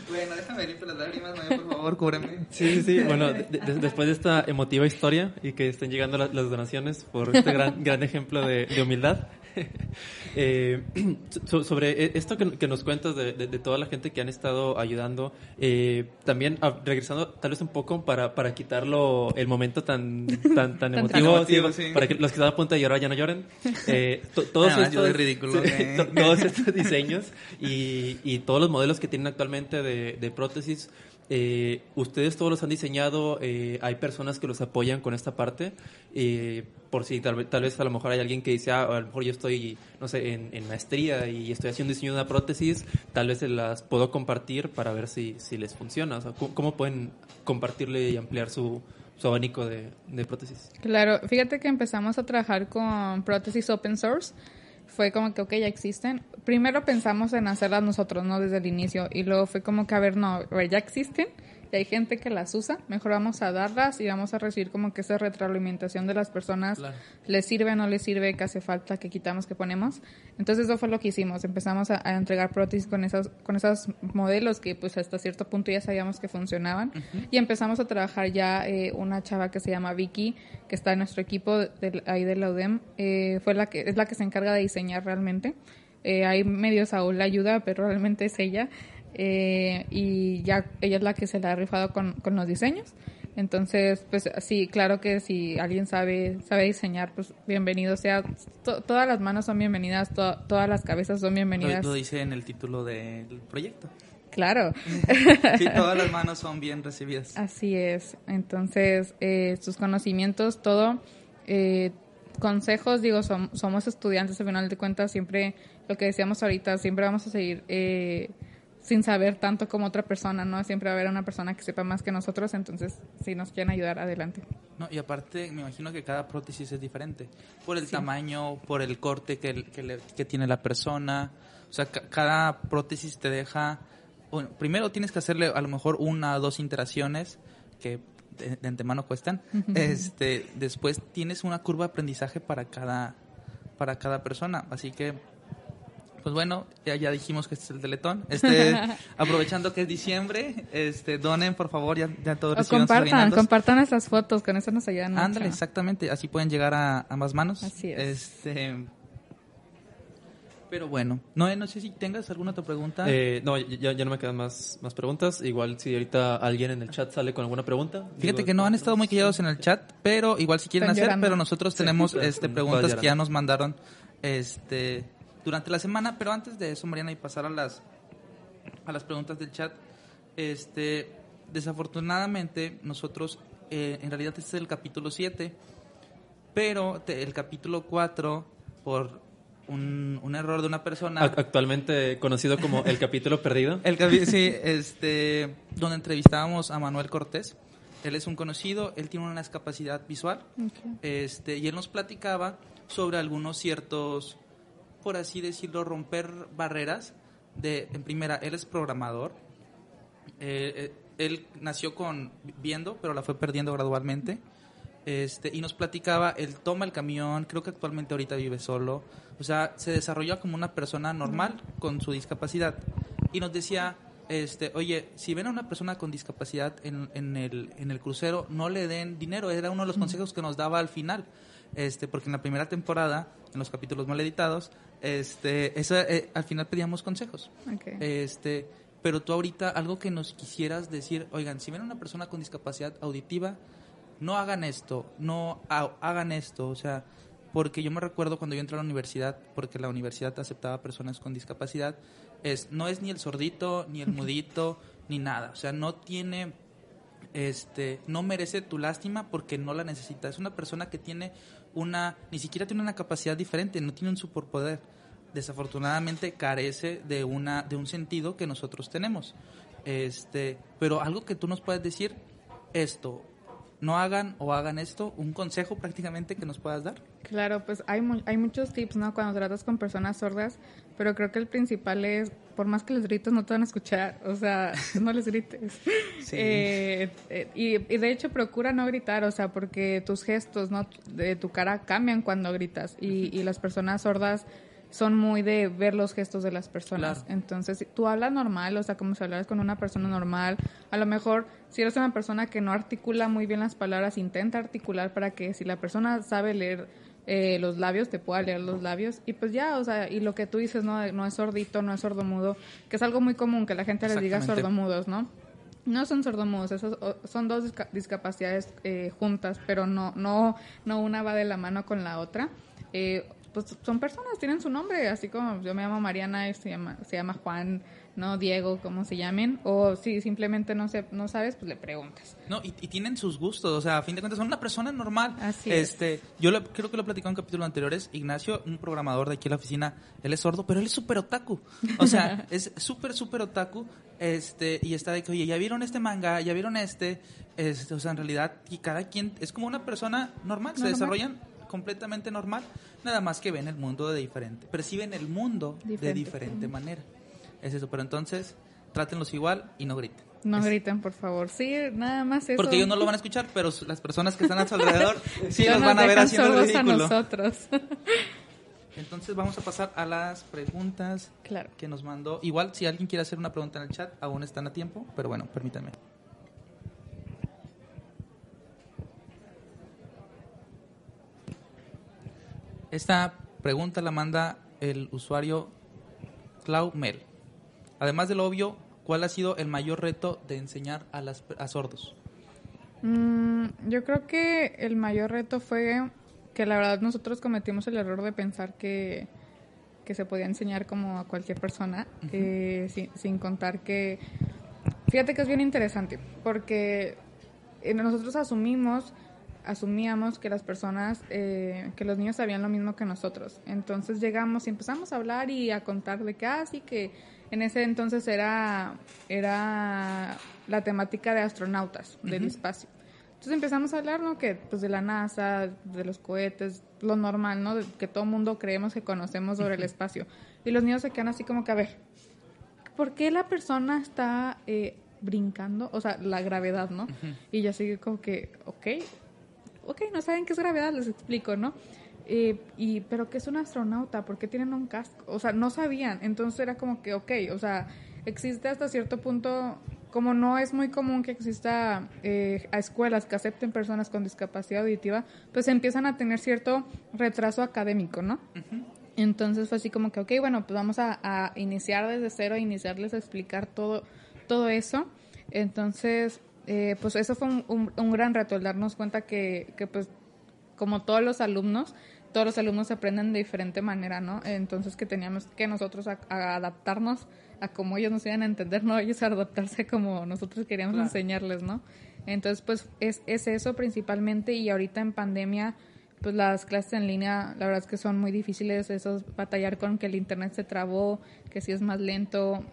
bueno, déjame limpiar las lágrimas, Maya, por favor, cúbreme. Sí, sí, sí. Bueno, de- de- después de esta emotiva historia y que estén llegando la- las donaciones por este gran, gran ejemplo de, de humildad, eh, so- sobre e- esto que, que nos cuentas de, de- de toda la gente que han estado ayudando, eh, también ah, regresando tal vez un poco para, para quitarlo el momento tan, tan, tan emotivo, emotivo, sí, sí. para que los que están a punto de llorar ya no lloren. Eh, to- todos, Nada estos, ridículo, ¿eh? to- todos estos diseños y, y todos los modelos que tienen actualmente de, de prótesis, eh, ustedes todos los han diseñado, eh, hay personas que los apoyan con esta parte, eh, por si tal, vez- a lo mejor hay alguien que dice, ah, a lo mejor yo estoy, no sé, en, maestría y estoy haciendo diseño de una prótesis, tal vez las puedo compartir para ver si, si les funciona, o ¿cómo, pueden compartirle y ampliar su, abanico de prótesis? Claro, fíjate que empezamos a trabajar con prótesis open source. Fue como que, ok, ya existen. Primero pensamos en hacerlas nosotros, ¿no? Desde el inicio. Y luego fue como que, a ver, no, ya existen. Hay gente que las usa. Mejor vamos a darlas y vamos a recibir como que esa retroalimentación de las personas. Claro. ¿Les sirve, no les sirve? ¿Qué hace falta? ¿Qué quitamos? ¿Qué ponemos? Entonces eso fue lo que hicimos. Empezamos a, a entregar prótesis con esos, con esos modelos que pues hasta cierto punto ya sabíamos que funcionaban. Y empezamos a trabajar ya eh, una chava que se llama Vicky, que está en nuestro equipo de, ahí de la UDEM. Eh, fue la que, es la que se encarga de diseñar realmente. Eh, hay medio Saúl la ayuda, pero realmente es ella. Eh, y ya ella es la que se la ha rifado con, con los diseños. Entonces, pues sí, claro que si alguien sabe sabe diseñar, pues bienvenido sea. To- todas las manos son bienvenidas, to- todas las cabezas son Lo, bienvenidas. lo dice en el título del proyecto. Claro, Sí, todas las manos son bien recibidas. así es. Entonces, eh, sus conocimientos, todo, eh, consejos, digo, somos estudiantes, al final de cuentas, siempre lo que decíamos ahorita, siempre vamos a seguir eh, sin saber tanto como otra persona, ¿no? Siempre va a haber una persona que sepa más que nosotros, entonces si nos quieren ayudar, adelante. No, y aparte me imagino que cada prótesis es diferente, por el tamaño, por el corte que, que, tiene la persona, o sea, cada prótesis te deja, bueno, primero tienes que hacerle a lo mejor una o dos interacciones que de, antemano cuestan, este, después tienes una curva de aprendizaje para cada, para cada persona, así que pues bueno, ya, ya dijimos que este es el teletón. Este, aprovechando que es diciembre, este, donen, por favor, ya, ya todos o compartan, compartan esas fotos, con eso nos ayudan Ándale, exactamente, así pueden llegar a ambas manos. Así es. Este, pero bueno, no, no sé si tengas alguna otra pregunta. Eh, no, ya, ya no me quedan más, más preguntas. Igual si ahorita alguien en el chat sale con alguna pregunta. Fíjate que no han estado muy callados en el chat, pero igual si quieren hacer, pero nosotros tenemos este preguntas que ya nos mandaron este durante la semana. Pero antes de eso, Mariana, y pasar a las, a las preguntas del chat, este, desafortunadamente nosotros, eh, en realidad este es el capítulo 7, pero el capítulo 4, por un, un, error de una persona. Actualmente conocido como el capítulo perdido. El sí, este, donde entrevistábamos a Manuel Cortés. Él es un conocido, él tiene una discapacidad visual, este, y él nos platicaba sobre algunos ciertos por así decirlo, romper barreras. De, en primera, él es programador. Eh, eh, él nació con viendo, pero la fue perdiendo gradualmente. Este, y nos platicaba, él toma el camión, creo que actualmente ahorita vive solo. O sea, se desarrolló como una persona normal con su discapacidad. Y nos decía, este, oye, si ven a una persona con discapacidad en, en, el, en el crucero, no le den dinero. Era uno de los consejos que nos daba al final. Este, porque en la primera temporada, en los capítulos mal editados, este, eso, eh, al final pedíamos consejos. Este, pero tú ahorita algo que nos quisieras decir, oigan, si ven a una persona con discapacidad auditiva, no hagan esto, no hagan esto, o sea, porque yo me recuerdo cuando yo entré a la universidad, porque la universidad aceptaba personas con discapacidad, es no es ni el sordito, ni el mudito, ni nada, o sea, no tiene este no merece tu lástima porque no la necesita. Es una persona que tiene una ni siquiera tiene una capacidad diferente, no tiene un superpoder desafortunadamente carece de una de un sentido que nosotros tenemos. Este, pero algo que tú nos puedes decir esto, no hagan o hagan esto, un consejo prácticamente que nos puedas dar. Claro, pues hay hay muchos tips, ¿no? Cuando tratas con personas sordas, pero creo que el principal es por más que les grites no te van a escuchar, o sea, no les grites. Eh, eh, y, de hecho procura no gritar, o sea, porque tus gestos, ¿no? De tu cara cambian cuando gritas y, y las personas sordas son muy de ver los gestos de las personas. Entonces, tú hablas normal, o sea, como si hablaras con una persona normal. A lo mejor, si eres una persona que no articula muy bien las palabras, intenta articular para que si la persona sabe leer eh, los labios, te pueda leer los labios. Y pues ya, o sea, y lo que tú dices, no, no es sordito, no es sordomudo, que es algo muy común que la gente les diga sordomudos, ¿no? No son sordomudos, esos son dos discapacidades eh, juntas, pero no, no, no una va de la mano con la otra. Eh, pues son personas, tienen su nombre, así como yo me llamo Mariana, y se llama, se llama Juan, no Diego, como se llamen, o si simplemente no se, no sabes, pues le preguntas. No, y, tienen sus gustos, o sea, a fin de cuentas son una persona normal. Así este, Yo creo que lo platicado en capítulos anteriores, Ignacio, un programador de aquí en la oficina, él es sordo, pero él es súper otaku. O sea, es súper, súper otaku, este, y está de que, oye, ¿ya vieron este manga? ¿Ya vieron este? este o sea, en realidad, y cada quien es como una persona normal, se desarrollan completamente normal, nada más que ven el mundo de diferente, perciben el mundo de diferente manera. Es eso, pero entonces trátenlos igual y no griten. No griten, por favor. Sí, nada más eso. Porque ellos no lo van a escuchar, pero las personas que están a su alrededor sí los van a ver haciendo el ridículo. nosotros. Entonces vamos a pasar a las preguntas claro. que nos mandó. Igual, si alguien quiere hacer una pregunta en el chat, aún están a tiempo, pero bueno, permítanme. Esta pregunta la manda el usuario Claumel. Además del obvio, ¿cuál ha sido el mayor reto de enseñar a, las, a sordos? Mm, yo creo que el mayor reto fue que la verdad nosotros cometimos el error de pensar que, se podía enseñar como a cualquier persona, eh, sin, sin, contar que... Fíjate que es bien interesante, porque eh, nosotros asumimos asumíamos que las personas, eh, que los niños sabían lo mismo que nosotros. Entonces llegamos y empezamos a hablar y a contar de que, ah, sí, que en ese entonces era, era la temática de astronautas, del espacio. Entonces empezamos a hablar, ¿no? Que, pues, de la NASA, de los cohetes, lo normal, ¿no? que todo mundo creemos que conocemos sobre el espacio. Y los niños se quedan así como que, a ver, ¿por qué la persona está eh, brincando? O sea, la gravedad, ¿no? Y yo sigo como que, ok, ok, no saben qué es gravedad, les explico, ¿no? Eh, y, pero ¿qué es un astronauta? ¿Por qué tienen un casco? O sea, no sabían. Entonces era como que, ok, o sea, existe hasta cierto punto, como no es muy común que exista eh, a escuelas que acepten personas con discapacidad auditiva, pues empiezan a tener cierto retraso académico, ¿no? Entonces fue así como que, ok, bueno, pues vamos a, iniciar desde cero, iniciarles a explicar todo, todo eso. Entonces, eh, pues eso fue un, un, gran reto, el darnos cuenta que, que, pues, como todos los alumnos, todos los alumnos aprenden de diferente manera, ¿no? Entonces que teníamos que nosotros adaptarnos a como ellos nos iban a entender, no ellos a adaptarse como nosotros queríamos enseñarles, ¿no? Entonces, pues es, es eso principalmente y ahorita en pandemia, pues las clases en línea, la verdad es que son muy difíciles, eso, batallar con que el internet se trabó, que si es más lento,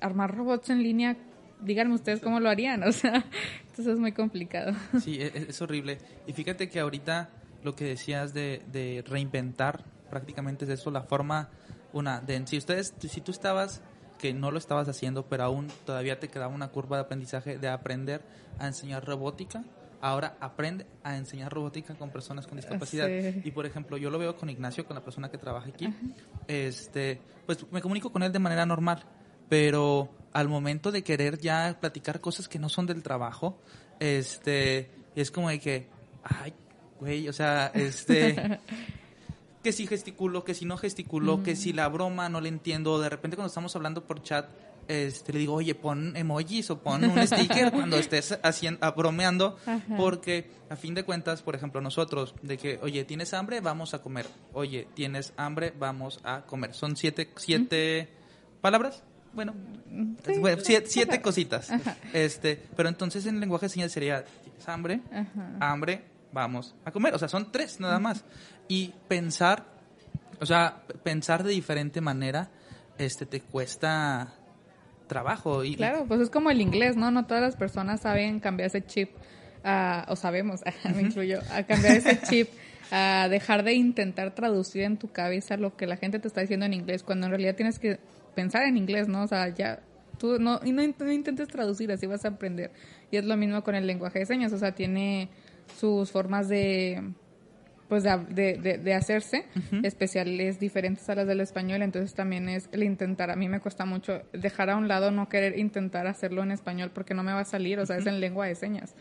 armar robots en línea díganme ustedes cómo lo harían, o sea, entonces es muy complicado. Sí, es, es, horrible. Y fíjate que ahorita lo que decías de, de reinventar, prácticamente es eso, la forma, una, de, si ustedes, si tú estabas, que no lo estabas haciendo, pero aún todavía te quedaba una curva de aprendizaje de aprender a enseñar robótica, ahora aprende a enseñar robótica con personas con discapacidad. Y por ejemplo, yo lo veo con Ignacio, con la persona que trabaja aquí, este, pues me comunico con él de manera normal, pero al momento de querer ya platicar cosas que no son del trabajo, este, es como de que, ay, güey, o sea, este, que si gesticulo, que si no gesticulo, que si la broma no le entiendo, de repente cuando estamos hablando por chat, este, le digo, oye, pon emojis o pon un sticker cuando estés haciendo, bromeando, porque a fin de cuentas, por ejemplo, nosotros, de que, oye, ¿tienes hambre? Vamos a comer. Oye, ¿tienes hambre? Vamos a comer. Son siete, siete palabras. Bueno, siete, cositas. Este, pero entonces en lenguaje de señas sería, ¿tienes hambre? Hambre, vamos a comer. O sea, son tres nada más. Y pensar, o sea, pensar de diferente manera, este, te cuesta trabajo. Y, claro, pues es como el inglés, ¿no? No todas las personas saben cambiar ese chip, o sabemos, me incluyo, a cambiar ese chip, a dejar de intentar traducir en tu cabeza lo que la gente te está diciendo en inglés, cuando en realidad tienes que pensar en inglés, ¿no? O sea, ya tú no, y no, intentes traducir, así vas a aprender. Y es lo mismo con el lenguaje de señas, o sea, tiene sus formas de pues de, de, de, hacerse especiales diferentes a las del español entonces también es el intentar a mí me cuesta mucho dejar a un lado no querer intentar hacerlo en español porque no me va a salir o sea es en lengua de señas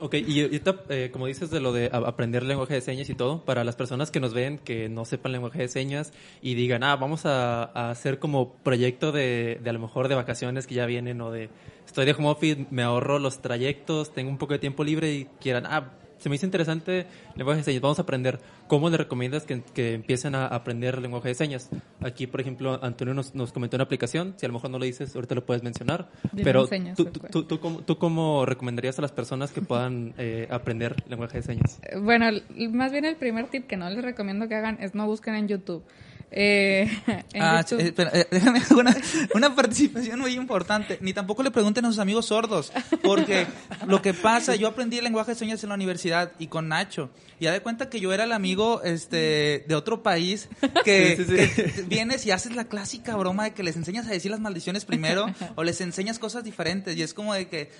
Ok, y ahorita, eh, como dices de lo de aprender lenguaje de señas y todo, para las personas que nos ven que no sepan lenguaje de señas y digan, ah, vamos a, hacer como proyecto de, de a lo mejor de vacaciones que ya vienen o de estoy de home office, me ahorro los trayectos, tengo un poco de tiempo libre y quieran, ah, se me hizo interesante lenguaje de señas. Vamos a aprender. ¿Cómo le recomiendas que, que empiecen a aprender lenguaje de señas? Aquí, por ejemplo, Antonio nos, nos, comentó una aplicación. Si a lo mejor no lo dices, ahorita lo puedes mencionar. pero tú, tú, tú, cómo, tú, cómo, recomendarías a las personas que puedan eh, aprender lenguaje de señas? Bueno, más bien el primer tip que no les recomiendo que hagan es no busquen en YouTube. Eh, ah, eh, déjame una, una, participación muy importante. Ni tampoco le pregunten a sus amigos sordos, porque lo que pasa, yo aprendí el lenguaje de señas en la universidad y con Nacho. Y ya de cuenta que yo era el amigo este de otro país que, vienes y haces la clásica broma de que les enseñas a decir las maldiciones primero o les enseñas cosas diferentes. Y es como de que,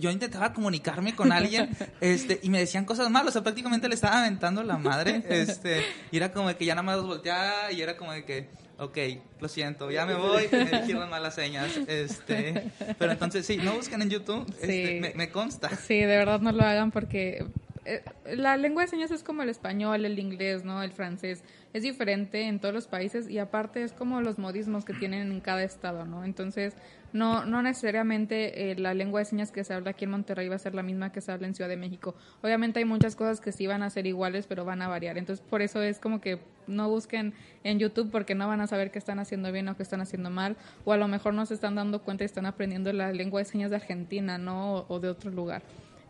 yo intentaba comunicarme con alguien este y me decían cosas malas, o sea, prácticamente le estaba aventando la madre, este, y era como de que ya nada más los volteaba y era como de que, ok, lo siento, ya me voy, me dijeron malas señas, este, pero entonces sí, no busquen en YouTube, este, me, me, consta. Sí, de verdad no lo hagan porque eh, la lengua de señas es como el español, el inglés, ¿no? El francés. Es diferente en todos los países y aparte es como los modismos que tienen en cada estado, ¿no? Entonces, no, no necesariamente eh, la lengua de señas que se habla aquí en Monterrey va a ser la misma que se habla en Ciudad de México. Obviamente hay muchas cosas que sí van a ser iguales, pero van a variar. Entonces, por eso es como que no busquen en YouTube porque no van a saber qué están haciendo bien o qué están haciendo mal. O a lo mejor no se están dando cuenta y están aprendiendo la lengua de señas de Argentina, ¿no? o de otro lugar.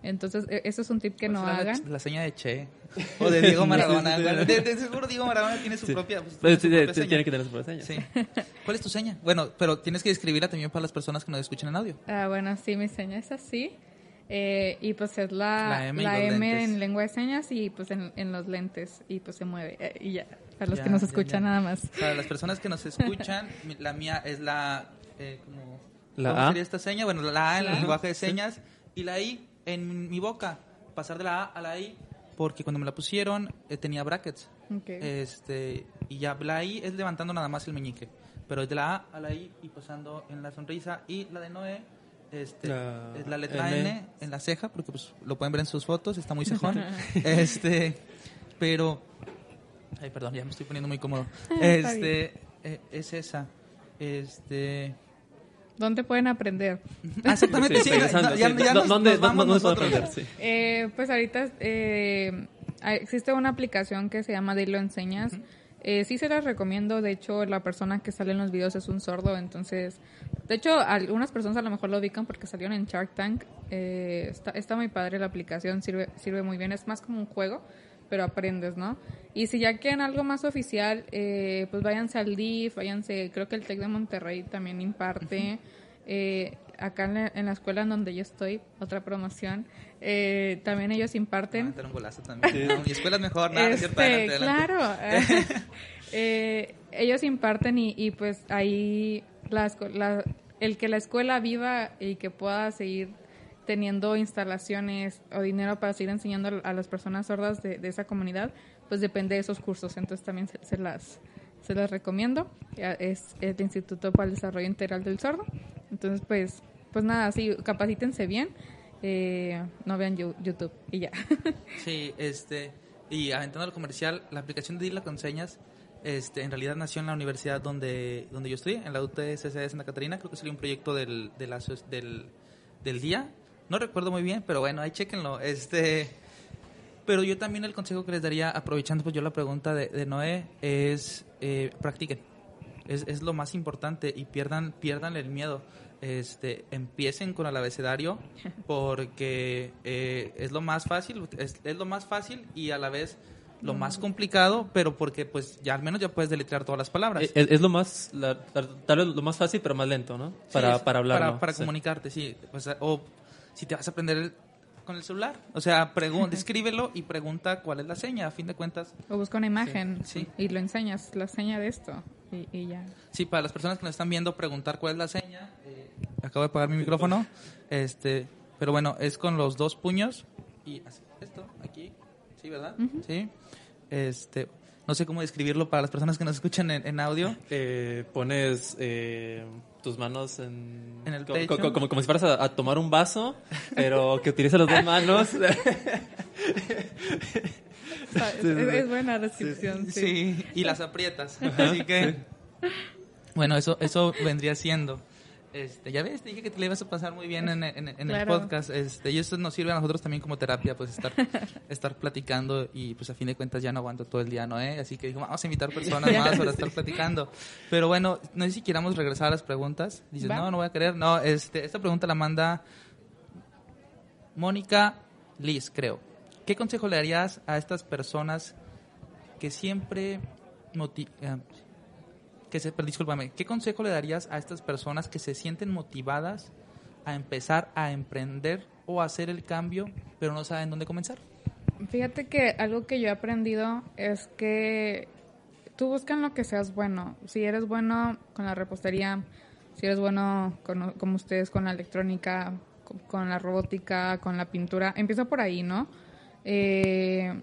Entonces, e- eso es un tip que ¿Cuál no la- hagan. La, seña de Che. O de Diego Maradona. De, de seguro Diego Maradona tiene su Sí. propia. pues, Pues, su sí, propia sí, seña. tiene que tener su propia seña. Sí. ¿Cuál es tu seña? Bueno, pero tienes que describirla también para las personas que nos escuchan en audio. Ah, bueno, sí, mi seña es así. Eh, y pues es la, La M la M en lengua de señas y pues en, en los lentes y pues se mueve. Eh, y ya, para los Ya, que nos ya, escuchan ya. nada más. Para las personas que nos escuchan, la mía es la. Eh, como, La ¿Cómo A. sería esta seña? Bueno, la A en el lenguaje de señas y la I en mi boca. Pasar de la A a la I porque cuando me la pusieron eh, tenía brackets. Este, y ya la I es levantando nada más el meñique. Pero es de la A a la I y pasando en la sonrisa. Y la de Noé este, La es la letra N. N. en la ceja, porque pues lo pueden ver en sus fotos, está muy cejón. este, pero. Ay, perdón, ya me estoy poniendo muy cómodo. Este, eh, es esa. Este. ¿Dónde pueden aprender? Ah, exactamente, sí. regresando, no, ya, sí. ya ¿Dó- nos- ¿Dónde, nos vamos dónde aprender? Sí. Eh, pues ahorita eh, hay- existe una aplicación que se llama Dilo Enseñas. Eh, sí se las recomiendo, de hecho la persona que sale en los videos es un sordo, entonces, de hecho algunas personas a lo mejor lo ubican porque salieron en Shark Tank. Eh, está, está muy padre la aplicación, sirve, sirve muy bien, es más como un juego, pero aprendes, ¿no? Y si ya quieren algo más oficial, eh, pues váyanse al DIF, váyanse, creo que el TEC de Monterrey también imparte. Eh, acá en la, en la escuela en donde yo estoy, otra promoción, eh, también ellos Ah, imparten. meter un golazo también. No, mi escuela es mejor, nada, es cierto, Este, adelante, adelante. claro. Eh, ellos imparten y, y pues ahí la- el que la escuela viva y que pueda seguir teniendo instalaciones o dinero para seguir enseñando a las personas sordas de, esa comunidad, pues depende de esos cursos. Entonces también se, las se las recomiendo. Es el Instituto para el Desarrollo Integral del Sordo. Entonces, pues, pues nada, sí, capacítense bien. Eh, no vean YouTube y ya. Sí, este, y aventando al comercial, la aplicación de Dila con Señas, este, en realidad nació en la universidad donde, donde yo estudié, en la UTSC de Santa Catarina, creo que salió un proyecto del, de la aso- del, del día, no recuerdo muy bien, pero bueno, ahí chequenlo, este, pero yo también el consejo que les daría, aprovechando pues yo la pregunta de, de Noé, es eh, practiquen, es, es lo más importante y pierdan, pierdan el miedo. Este, empiecen con el abecedario porque eh, es lo más fácil, es, es lo más fácil y a la vez lo más complicado, pero porque pues ya al menos ya puedes deletrear todas las palabras. Eh, Es, es lo más, la- tal vez lo más fácil, pero más lento, ¿no? Sí, Para, es para hablar, Para, ¿no? para Sí. comunicarte, sí. O, sea, o si te vas a aprender el- con el celular, o sea, pregunta, escríbelo y pregunta cuál es la seña, a fin de cuentas. O busca una imagen Sí. y lo enseñas, la seña de esto y, y ya. Sí, para las personas que nos están viendo, preguntar cuál es la seña. eh, acabo de apagar mi micrófono. Este, pero bueno, es con los dos puños y así, esto, aquí. Sí, ¿verdad? Sí. Este, no sé cómo describirlo para las personas que nos escuchan en, en audio. Eh, pones eh, tus manos en, En el co- pecho. co- como, como si fueras a, a tomar un vaso, pero que utilices las dos manos. Es, es buena descripción, sí. Sí, y las aprietas. Así que, bueno, eso, eso vendría siendo. Este, ya ves, te dije que te le ibas a pasar muy bien en, en- en el podcast. Este, y eso nos sirve a nosotros también como terapia, pues estar, estar platicando y pues a fin de cuentas ya no aguanto todo el día, ¿no? Eh? Así que dijo, vamos a invitar personas más para estar platicando. Pero bueno, no sé si queramos regresar a las preguntas. Dices, Va. no, no voy a querer. No, este, esta pregunta la manda Mónica Liz, creo. ¿Qué consejo le darías a estas personas que siempre moti- eh, que se, discúlpame, ¿qué consejo le darías a estas personas que se sienten motivadas a empezar a emprender o hacer el cambio, pero no saben dónde comenzar? Fíjate que algo que yo he aprendido es que tú busca en lo que seas bueno. Si eres bueno con la repostería, si eres bueno con, como ustedes con la electrónica, con, con la robótica, con la pintura, empieza por ahí, ¿no? Eh,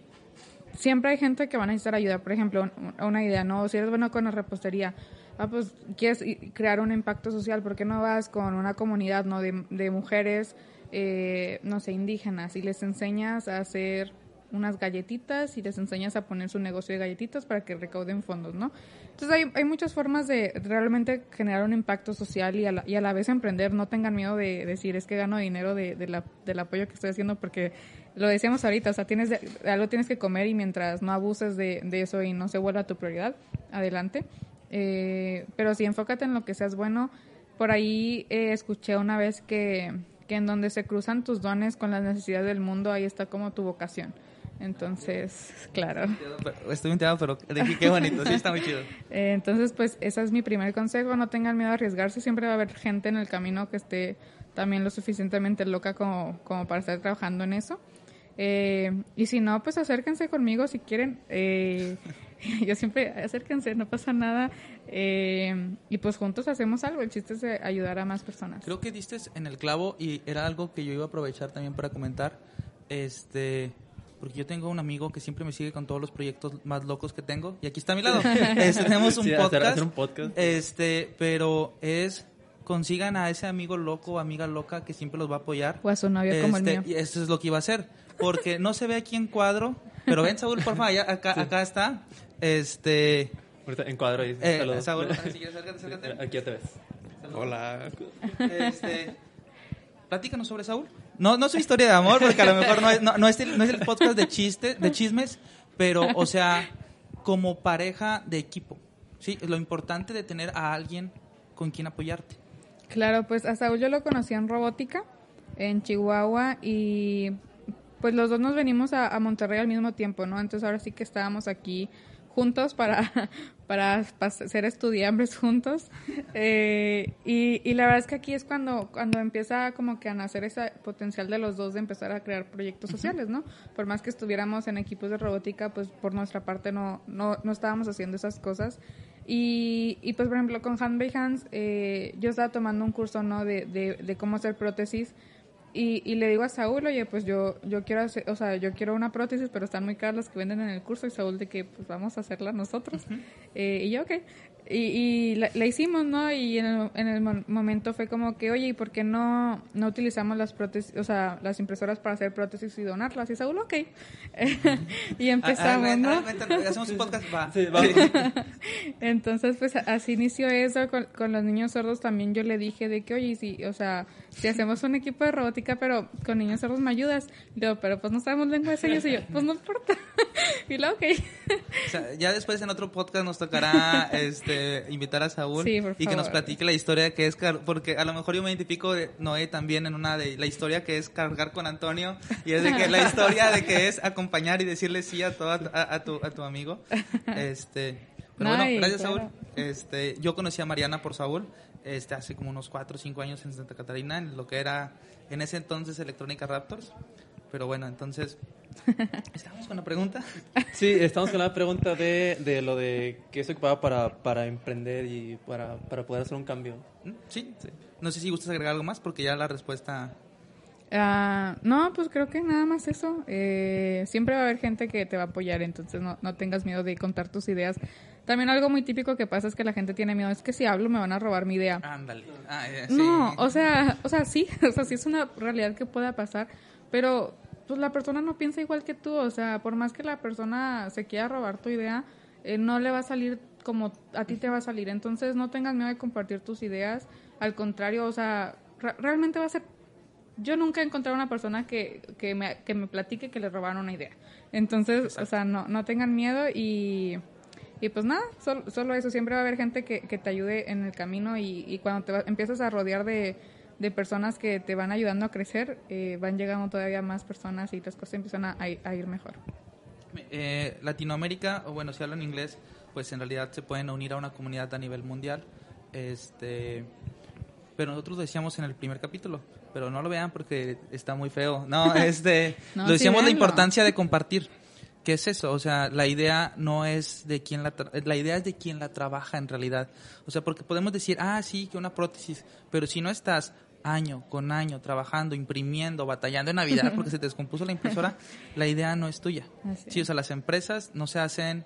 siempre hay gente que va a necesitar ayuda. Por ejemplo, un- una idea, ¿no? Si eres bueno con la repostería, ah, pues quieres crear un impacto social, ¿por qué no vas con una comunidad, ¿no? De, de mujeres, eh, no sé, indígenas y les enseñas a hacer unas galletitas y les enseñas a poner su negocio de galletitas para que recauden fondos, ¿no? Entonces hay, hay muchas formas de realmente generar un impacto social y a la, y a la vez emprender. No tengan miedo de decir es que gano dinero de, de la- del apoyo que estoy haciendo porque lo decíamos ahorita, o sea, tienes de- algo tienes que comer y mientras no abuses de, de eso y no se vuelva tu prioridad, adelante. Eh, pero sí, enfócate en lo que seas bueno. Por ahí eh, escuché una vez que que en donde se cruzan tus dones con las necesidades del mundo, ahí está como tu vocación. Entonces, claro. Estoy enterado, pero de qué bonito, sí está muy chido. Eh, entonces, pues ese es mi primer consejo, no tengan miedo a arriesgarse, siempre va a haber gente en el camino que esté también lo suficientemente loca como, como para estar trabajando en eso. Eh, y si no, pues acérquense conmigo si quieren. Eh, yo siempre, acérquense, no pasa nada. Eh, y pues juntos hacemos algo. El chiste es ayudar a más personas. Creo que diste en el clavo y era algo que yo iba a aprovechar también para comentar. Este, porque yo tengo un amigo que siempre me sigue con todos los proyectos más locos que tengo. Y aquí está a mi lado. Este, tenemos un, podcast, un podcast. Este, pero es consigan a ese amigo loco o amiga loca que siempre los va a apoyar. O a su novio como el este, mío. Y eso es lo que iba a hacer. Porque no se ve aquí en cuadro, pero ven, Saúl, por favor, acá, acá está. Este. en cuadro ahí. Eh, Saúl, si quieres, acércate, acércate. Aquí ya te ves. Hola. Este. Platícanos sobre Saúl. No, no su historia de amor, porque a lo mejor no es, no, es, el, no es el podcast de chiste, de chismes, pero, o sea, como pareja de equipo. Sí, lo importante de tener a alguien con quien apoyarte. Claro, pues a Saúl yo lo conocí en robótica, en Chihuahua, y pues los dos nos venimos a, Monterrey al mismo tiempo, ¿no? Entonces ahora sí que estábamos aquí juntos para, para, ser estudiantes juntos. Eh, y, la verdad es que aquí es cuando, cuando empieza como que a nacer ese potencial de los dos de empezar a crear proyectos sociales, ¿no? Por más que estuviéramos en equipos de robótica, pues por nuestra parte no, no, no estábamos haciendo esas cosas. Y, y pues, por ejemplo, con Hand by Hands, eh, yo estaba tomando un curso, ¿no? De, de, de cómo hacer prótesis. Y, y, le digo a Saúl, oye, pues yo, yo quiero hacer, o sea, yo quiero una prótesis, pero están muy caras las que venden en el curso. Y Saúl de que, pues vamos a hacerla nosotros. eh, y yo, ok. Y, y la, hicimos, ¿no? Y en el, en el momento fue como que, oye, ¿y por qué no, no utilizamos las prótesis, o sea, las impresoras para hacer prótesis y donarlas? Y Saúl, ok. y empezamos, ah, ¿no? hacemos un podcast, va. Entonces, pues así inició eso con, con, los niños sordos. También yo le dije de que, oye, sí, o sea, si hacemos un equipo de robótica, pero con niños sordos me ayudas. Y pero pues no sabemos lengua de señas. Y yo, pues no importa. y luego, ok. o sea, ya después en otro podcast nos tocará, este, invitar a Saúl y que nos platique la historia que es, porque a lo mejor yo me identifico de Noé también en una de la historia que es cargar con Antonio y es de que la historia de que es acompañar y decirle sí a, todo, a, tu, a tu amigo. Este, pero bueno, gracias Saúl. Este, yo conocí a Mariana por Saúl este, hace como unos 4 o 5 años en Santa Catarina, en lo que era en ese entonces Electrónica Raptors. Pero bueno, entonces ¿Estamos con la pregunta? Sí, estamos con la pregunta de, de lo de qué se ocupaba para, para emprender y para, para, poder hacer un cambio. ¿Mm? ¿Sí? sí. No sé si gustas agregar algo más porque ya la respuesta... Uh, no, pues creo que nada más eso. Eh, siempre va a haber gente que te va a apoyar, entonces no, no tengas miedo de contar tus ideas. También algo muy típico que pasa es que la gente tiene miedo, es que si hablo me van a robar mi idea. Ándale. Ah, no, o sea, o sea, sí, o sea, sí es una realidad que pueda pasar, pero pues la persona no piensa igual que tú, o sea, por más que la persona se quiera robar tu idea, eh, no le va a salir como a ti te va a salir. Entonces no tengas miedo de compartir tus ideas, al contrario, o sea, realmente va a ser... Yo nunca he encontrado una persona que, que, me, que me platique que le robaron una idea. Entonces, o sea, no, no tengan miedo y... Y pues nada, solo, solo, eso, siempre va a haber gente que, que te ayude en el camino y, y cuando te empiezas a rodear de, de personas que te van ayudando a crecer, eh, van llegando todavía más personas y las cosas empiezan a, ir mejor. Eh, Latinoamérica, o bueno, si hablan inglés, pues en realidad se pueden unir a una comunidad a nivel mundial. Este, pero nosotros lo decíamos en el primer capítulo, pero no lo vean porque está muy feo. No, este, lo decíamos la importancia de compartir. ¿Qué es eso? O sea, la idea no es de quién la la idea es de quién la trabaja en realidad. O sea, porque podemos decir, ah, sí, que una prótesis, pero si no estás año con año trabajando, imprimiendo, batallando en Navidad porque se te descompuso la impresora, la idea no es tuya. Sí, o sea, las empresas no se hacen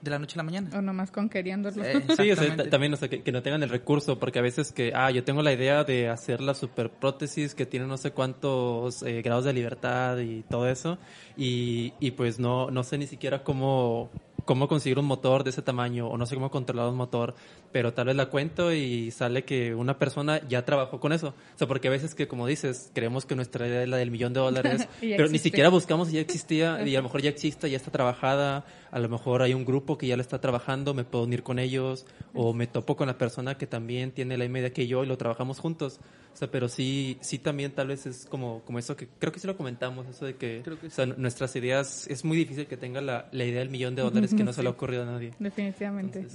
de la noche a la mañana. O nomás con queriéndolo. sí, o sea, también o sea, que, no tengan el recurso, porque a veces que, ah, yo tengo la idea de hacer la super prótesis que tiene no sé cuántos eh, grados de libertad y todo eso, y, y pues no, no sé ni siquiera cómo cómo conseguir un motor de ese tamaño o no sé cómo controlar un motor, pero tal vez la cuento y sale que una persona ya trabajó con eso. O sea, porque a veces que, como dices, creemos que nuestra idea es la del millón de dólares, pero ni siquiera buscamos si ya existía y a lo mejor ya existe, ya está trabajada, a lo mejor hay un grupo grupo que ya lo está trabajando, me puedo unir con ellos, o me topo con la persona que también tiene la misma idea que yo y lo trabajamos juntos. O sea, pero sí, sí también tal vez es como, como eso que creo que sí lo comentamos, eso de que, o sea, nuestras ideas, es muy difícil que tenga la, la idea del millón de dólares que no se le ha ocurrido a nadie. Definitivamente.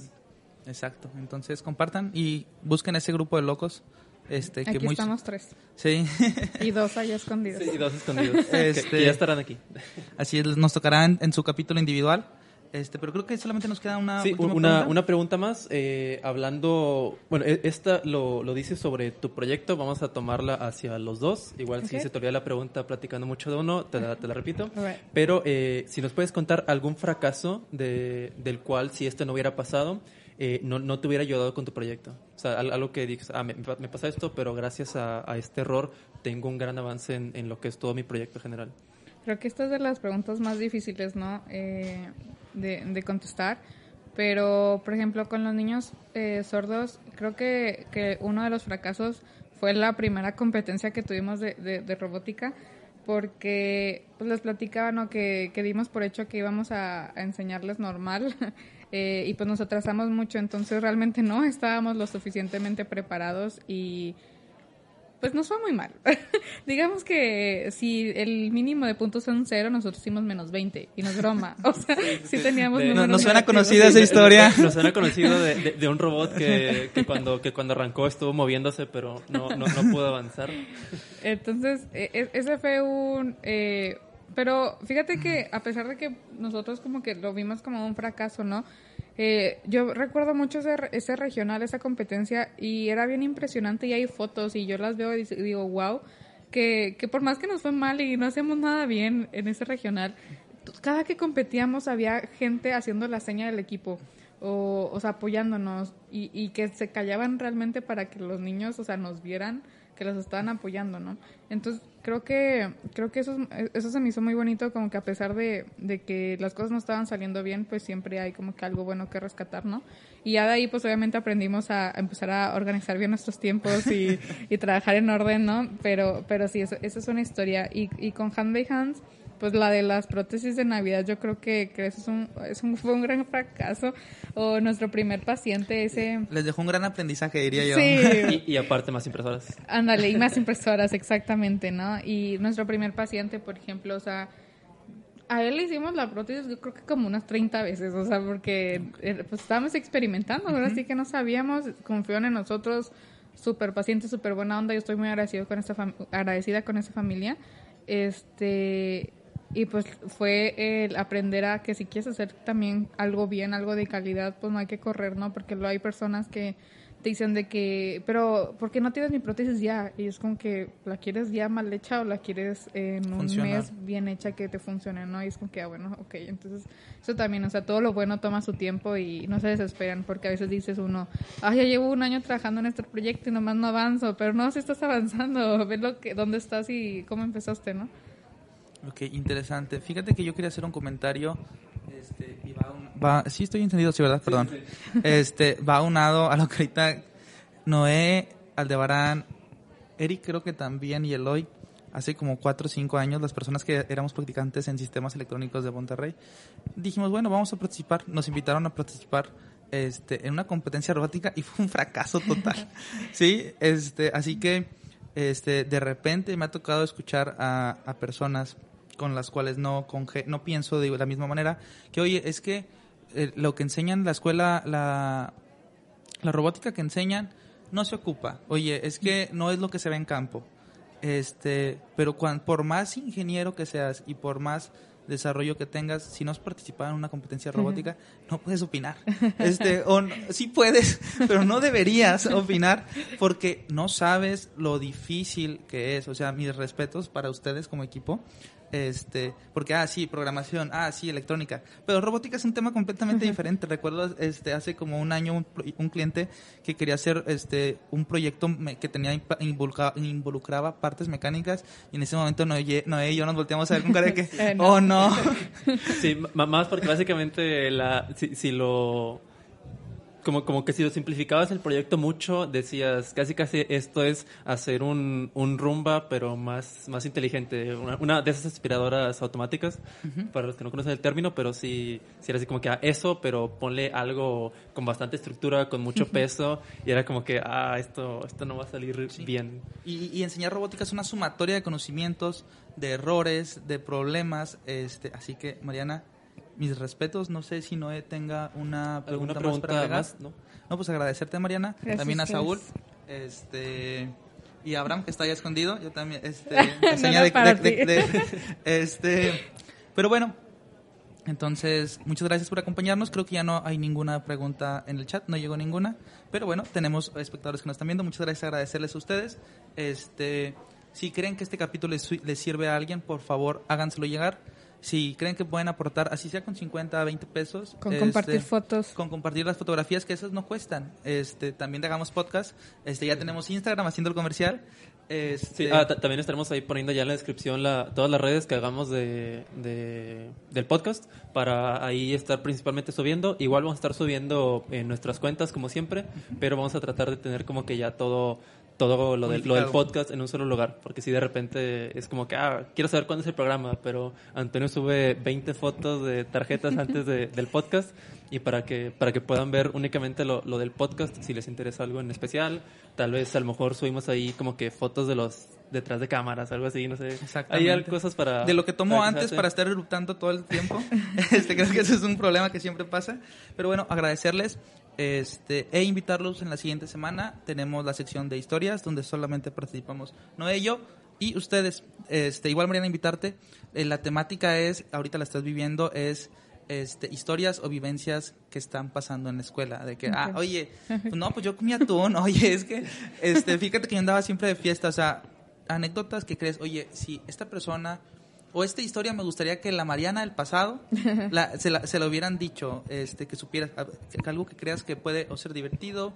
exacto. Entonces compartan y busquen ese grupo de locos. Este, aquí que estamos tres. Sí. Y dos allá escondidos. Sí, y dos escondidos. Este... Que, ya estarán aquí. Así es, nos tocará en su capítulo individual. Este, pero creo que solamente nos queda una, sí, una, pregunta. una pregunta más. Eh, hablando, bueno, e, esta lo, lo dices sobre tu proyecto, vamos a tomarla hacia los dos. Igual si se te olvida la pregunta platicando mucho de uno, te la, te la repito. Pero eh, si nos puedes contar algún fracaso de, del cual si esto no hubiera pasado, eh, no, no, te hubiera ayudado con tu proyecto. O sea, algo que digas, ah, me, me, pasa esto, pero gracias a, a, este error tengo un gran avance en, en, lo que es todo mi proyecto general. Creo que esta es de las preguntas más difíciles, ¿no? Eh, de, contestar. Pero, por ejemplo, con los niños eh, sordos, creo que, que, uno de los fracasos fue la primera competencia que tuvimos de, de, robótica, porque pues, les platicaba ¿no? que, que, dimos por hecho que íbamos a, enseñarles normal eh, y pues nos atrasamos mucho, entonces realmente no estábamos lo suficientemente preparados y pues nos fue muy mal. Digamos que si el mínimo de puntos son cero, nosotros hicimos menos 20 y no es broma. O sea, sí, teníamos no, Nos suena conocida esa historia. Nos suena conocido de, de, un robot que, que, cuando, que cuando arrancó estuvo moviéndose, pero no, no, no pudo avanzar. Entonces, e, e, ese fue un... Eh, pero fíjate que a pesar de que nosotros como que lo vimos como un fracaso, ¿no? Eh, yo recuerdo mucho ese, ese, regional, esa competencia, y era bien impresionante y hay fotos y yo las veo y digo, wow, que, que por más que nos fue mal y no hacemos nada bien en ese regional, cada que competíamos había gente haciendo la seña del equipo. O, o sea, apoyándonos y, y que se callaban realmente para que los niños, o sea, nos vieran que los estaban apoyando, ¿no? Entonces, creo que creo que eso eso se me hizo muy bonito como que a pesar de, de, que las cosas no estaban saliendo bien pues siempre hay como que algo bueno que rescatar no y ya de ahí pues obviamente aprendimos a, empezar a organizar bien nuestros tiempos y, y, trabajar en orden no pero pero sí eso, eso es una historia. Y, y con Hand by Hands pues la de las prótesis de Navidad, yo creo que, que eso es un, es un, fue un gran fracaso. O nuestro primer paciente, ese... Les dejó un gran aprendizaje, diría yo. Sí. y, aparte más impresoras. Ándale, y más impresoras, exactamente, ¿no? Y nuestro primer paciente, por ejemplo, o sea, a él le hicimos la prótesis yo creo que como unas 30 veces, o sea, porque eh, pues estábamos experimentando, ahora sí que no sabíamos, confió en nosotros, súper paciente, súper buena onda, yo estoy muy agradecido con esta agradecida con esa familia. Este, y pues fue el aprender a que si quieres hacer también algo bien, algo de calidad, pues no hay que correr, ¿no? Porque lo hay personas que te dicen de que, pero ¿por qué no tienes mi prótesis ya? Y es como que la quieres ya mal hecha o la quieres en un mes bien hecha que te funcione, ¿no? Y es como que, ah, bueno, ok, entonces eso también, o sea, todo lo bueno toma su tiempo y no se desesperan porque a veces dices uno, ah, ya llevo un año trabajando en este proyecto y nomás no avanzo, pero no, si estás avanzando, ves lo que, dónde estás y cómo empezaste, ¿no? Ok, interesante. Fíjate que yo quería hacer un comentario. Este, y va, sí, estoy entendido, sí, ¿verdad? Perdón. Este, va unado a lo que ahorita Noé, Aldebarán, Eric creo que también y Eloy, hace como cuatro o cinco años, las personas que éramos practicantes en sistemas electrónicos de Monterrey, dijimos, bueno, vamos a participar. Nos invitaron a participar este, en una competencia robótica y fue un fracaso total. sí, este, así que este, de repente me ha tocado escuchar a, a personas con las cuales no, no pienso de la misma manera, que oye, es que eh, lo que enseñan la escuela, la, la robótica que enseñan, no se ocupa. Oye, es que no es lo que se ve en campo. Este, pero por más ingeniero que seas y por más desarrollo que tengas, si no has participado en una competencia robótica, no puedes opinar. Este, o sí puedes, pero no deberías opinar porque no sabes lo difícil que es. O sea, mis respetos para ustedes como equipo, este, porque, ah, sí, programación, ah, sí, electrónica. Pero robótica es un tema completamente diferente. Recuerdo este, hace como un año un, cliente que quería hacer este, un proyecto que tenía involucraba, partes mecánicas y en ese momento no, no y yo nos volteamos a ver con cara de que, eh, oh, no. Sí, más porque básicamente la, si, si lo como, como que si lo simplificabas el proyecto mucho, decías, casi casi esto es hacer un, un rumba, pero más, más inteligente. Una, una de esas aspiradoras automáticas, para los que no conocen el término, pero sí, sí era así como que ah, eso, pero ponle algo con bastante estructura, con mucho peso, y era como que, ah, esto, esto no va a salir bien. Y, y enseñar robótica es una sumatoria de conocimientos, de errores, de problemas. Este, así que, Mariana, mis respetos. No sé si Noé tenga una pregunta, ¿Alguna más para agregar. más? ¿No? No, pues agradecerte, Mariana. Gracias, también a. Saúl. Este. Y a Abraham, que está ahí escondido. Yo también. Este. No enseña era de- para de- ti. de- de- este. Pero bueno. Entonces, muchas gracias por acompañarnos. Creo que ya no hay ninguna pregunta en el chat, no llegó ninguna. Pero bueno, tenemos espectadores que nos están viendo. Muchas gracias, agradecerles a ustedes. Este, si creen que este capítulo les sirve a alguien, por favor, háganselo llegar. Si creen que pueden aportar, así sea con 50, 20 pesos. Con este, compartir fotos. con compartir las fotografías que esas no cuestan. Este, también hagamos podcast. Este, ya tenemos Instagram haciendo el comercial. Este, Sí, ah, ta- también estaremos ahí poniendo ya en la descripción la, todas las redes que hagamos de, de- del podcast para ahí estar principalmente subiendo. Igual vamos a estar subiendo en nuestras cuentas como siempre, pero vamos a tratar de tener como que ya todo todo lo, del- lo del podcast en un solo lugar, porque si de repente es como que, ah, quiero saber cuándo es el programa, pero Antonio sube 20 fotos de tarjetas antes de- del podcast y para que para que puedan ver únicamente lo, lo del podcast, si les interesa algo en especial, tal vez a lo mejor subimos ahí como que fotos de los detrás de cámaras, algo así, no sé. Exactamente. Hay cosas para... de lo que para antes para estar eruptando todo el tiempo. este, creo que ese es un problema que siempre pasa. Pero bueno, agradecerles este, e invitarlos en la siguiente semana. Tenemos la sección de historias donde solamente participamos Noé y yo y ustedes. Este, igual, Mariana, invitarte. Eh, la temática es, ahorita la estás viviendo, es este, historias o vivencias que están pasando en la escuela. De que, ah, oye, pues no, pues yo comí atún. Oye, es que, este, fíjate que yo andaba siempre de fiesta. O sea, anécdotas que crees, oye, si esta persona o esta historia me gustaría que la Mariana del pasado la- se, la, se lo hubieran dicho, este, que supieras, que algo que creas que puede o ser divertido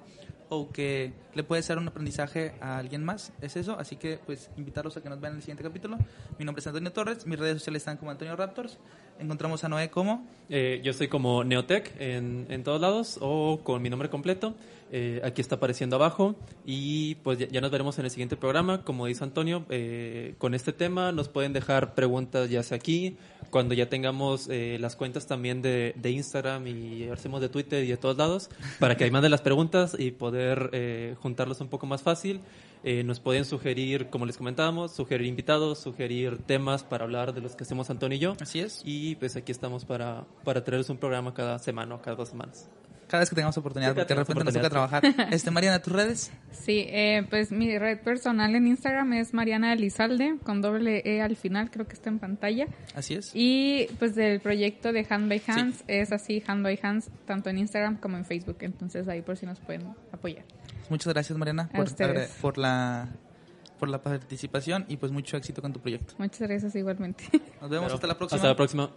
o que le puede ser un aprendizaje a alguien más. Es eso, así que pues invitarlos a que nos vean en el siguiente capítulo. Mi nombre es Antonio Torres, mis redes sociales están como Antonio Raptors. Encontramos a Noé como Eh, yo soy como Neotech en, en todos lados o con mi nombre completo. Eh, aquí está apareciendo abajo y pues ya, ya nos veremos en el siguiente programa. Como dice Antonio, eh, con este tema nos pueden dejar preguntas ya sea aquí, cuando ya tengamos eh, las cuentas también de, de Instagram y hacemos de Twitter y de todos lados, para que ahí manden las preguntas y poder eh, juntarlos un poco más fácil. Eh, nos pueden sugerir, como les comentábamos, sugerir invitados, sugerir temas para hablar de los que hacemos Antonio y yo. Así es. Y pues aquí estamos para, para traerles un programa cada semana o cada dos semanas. Cada vez que tengamos oportunidad, porque de repente nos toca trabajar. Este, Mariana, tus redes. Sí, eh, pues mi red personal en Instagram es Mariana Elizalde, con doble E al final, creo que está en pantalla. Así es. Y pues del proyecto de Hand by Hands es así, Hand by Hands, tanto en Instagram como en Facebook. Entonces ahí por si nos pueden apoyar. Muchas gracias, Mariana, por, por la por la participación y pues mucho éxito con tu proyecto. Muchas gracias igualmente. Nos vemos Pero hasta la próxima. Hasta la próxima.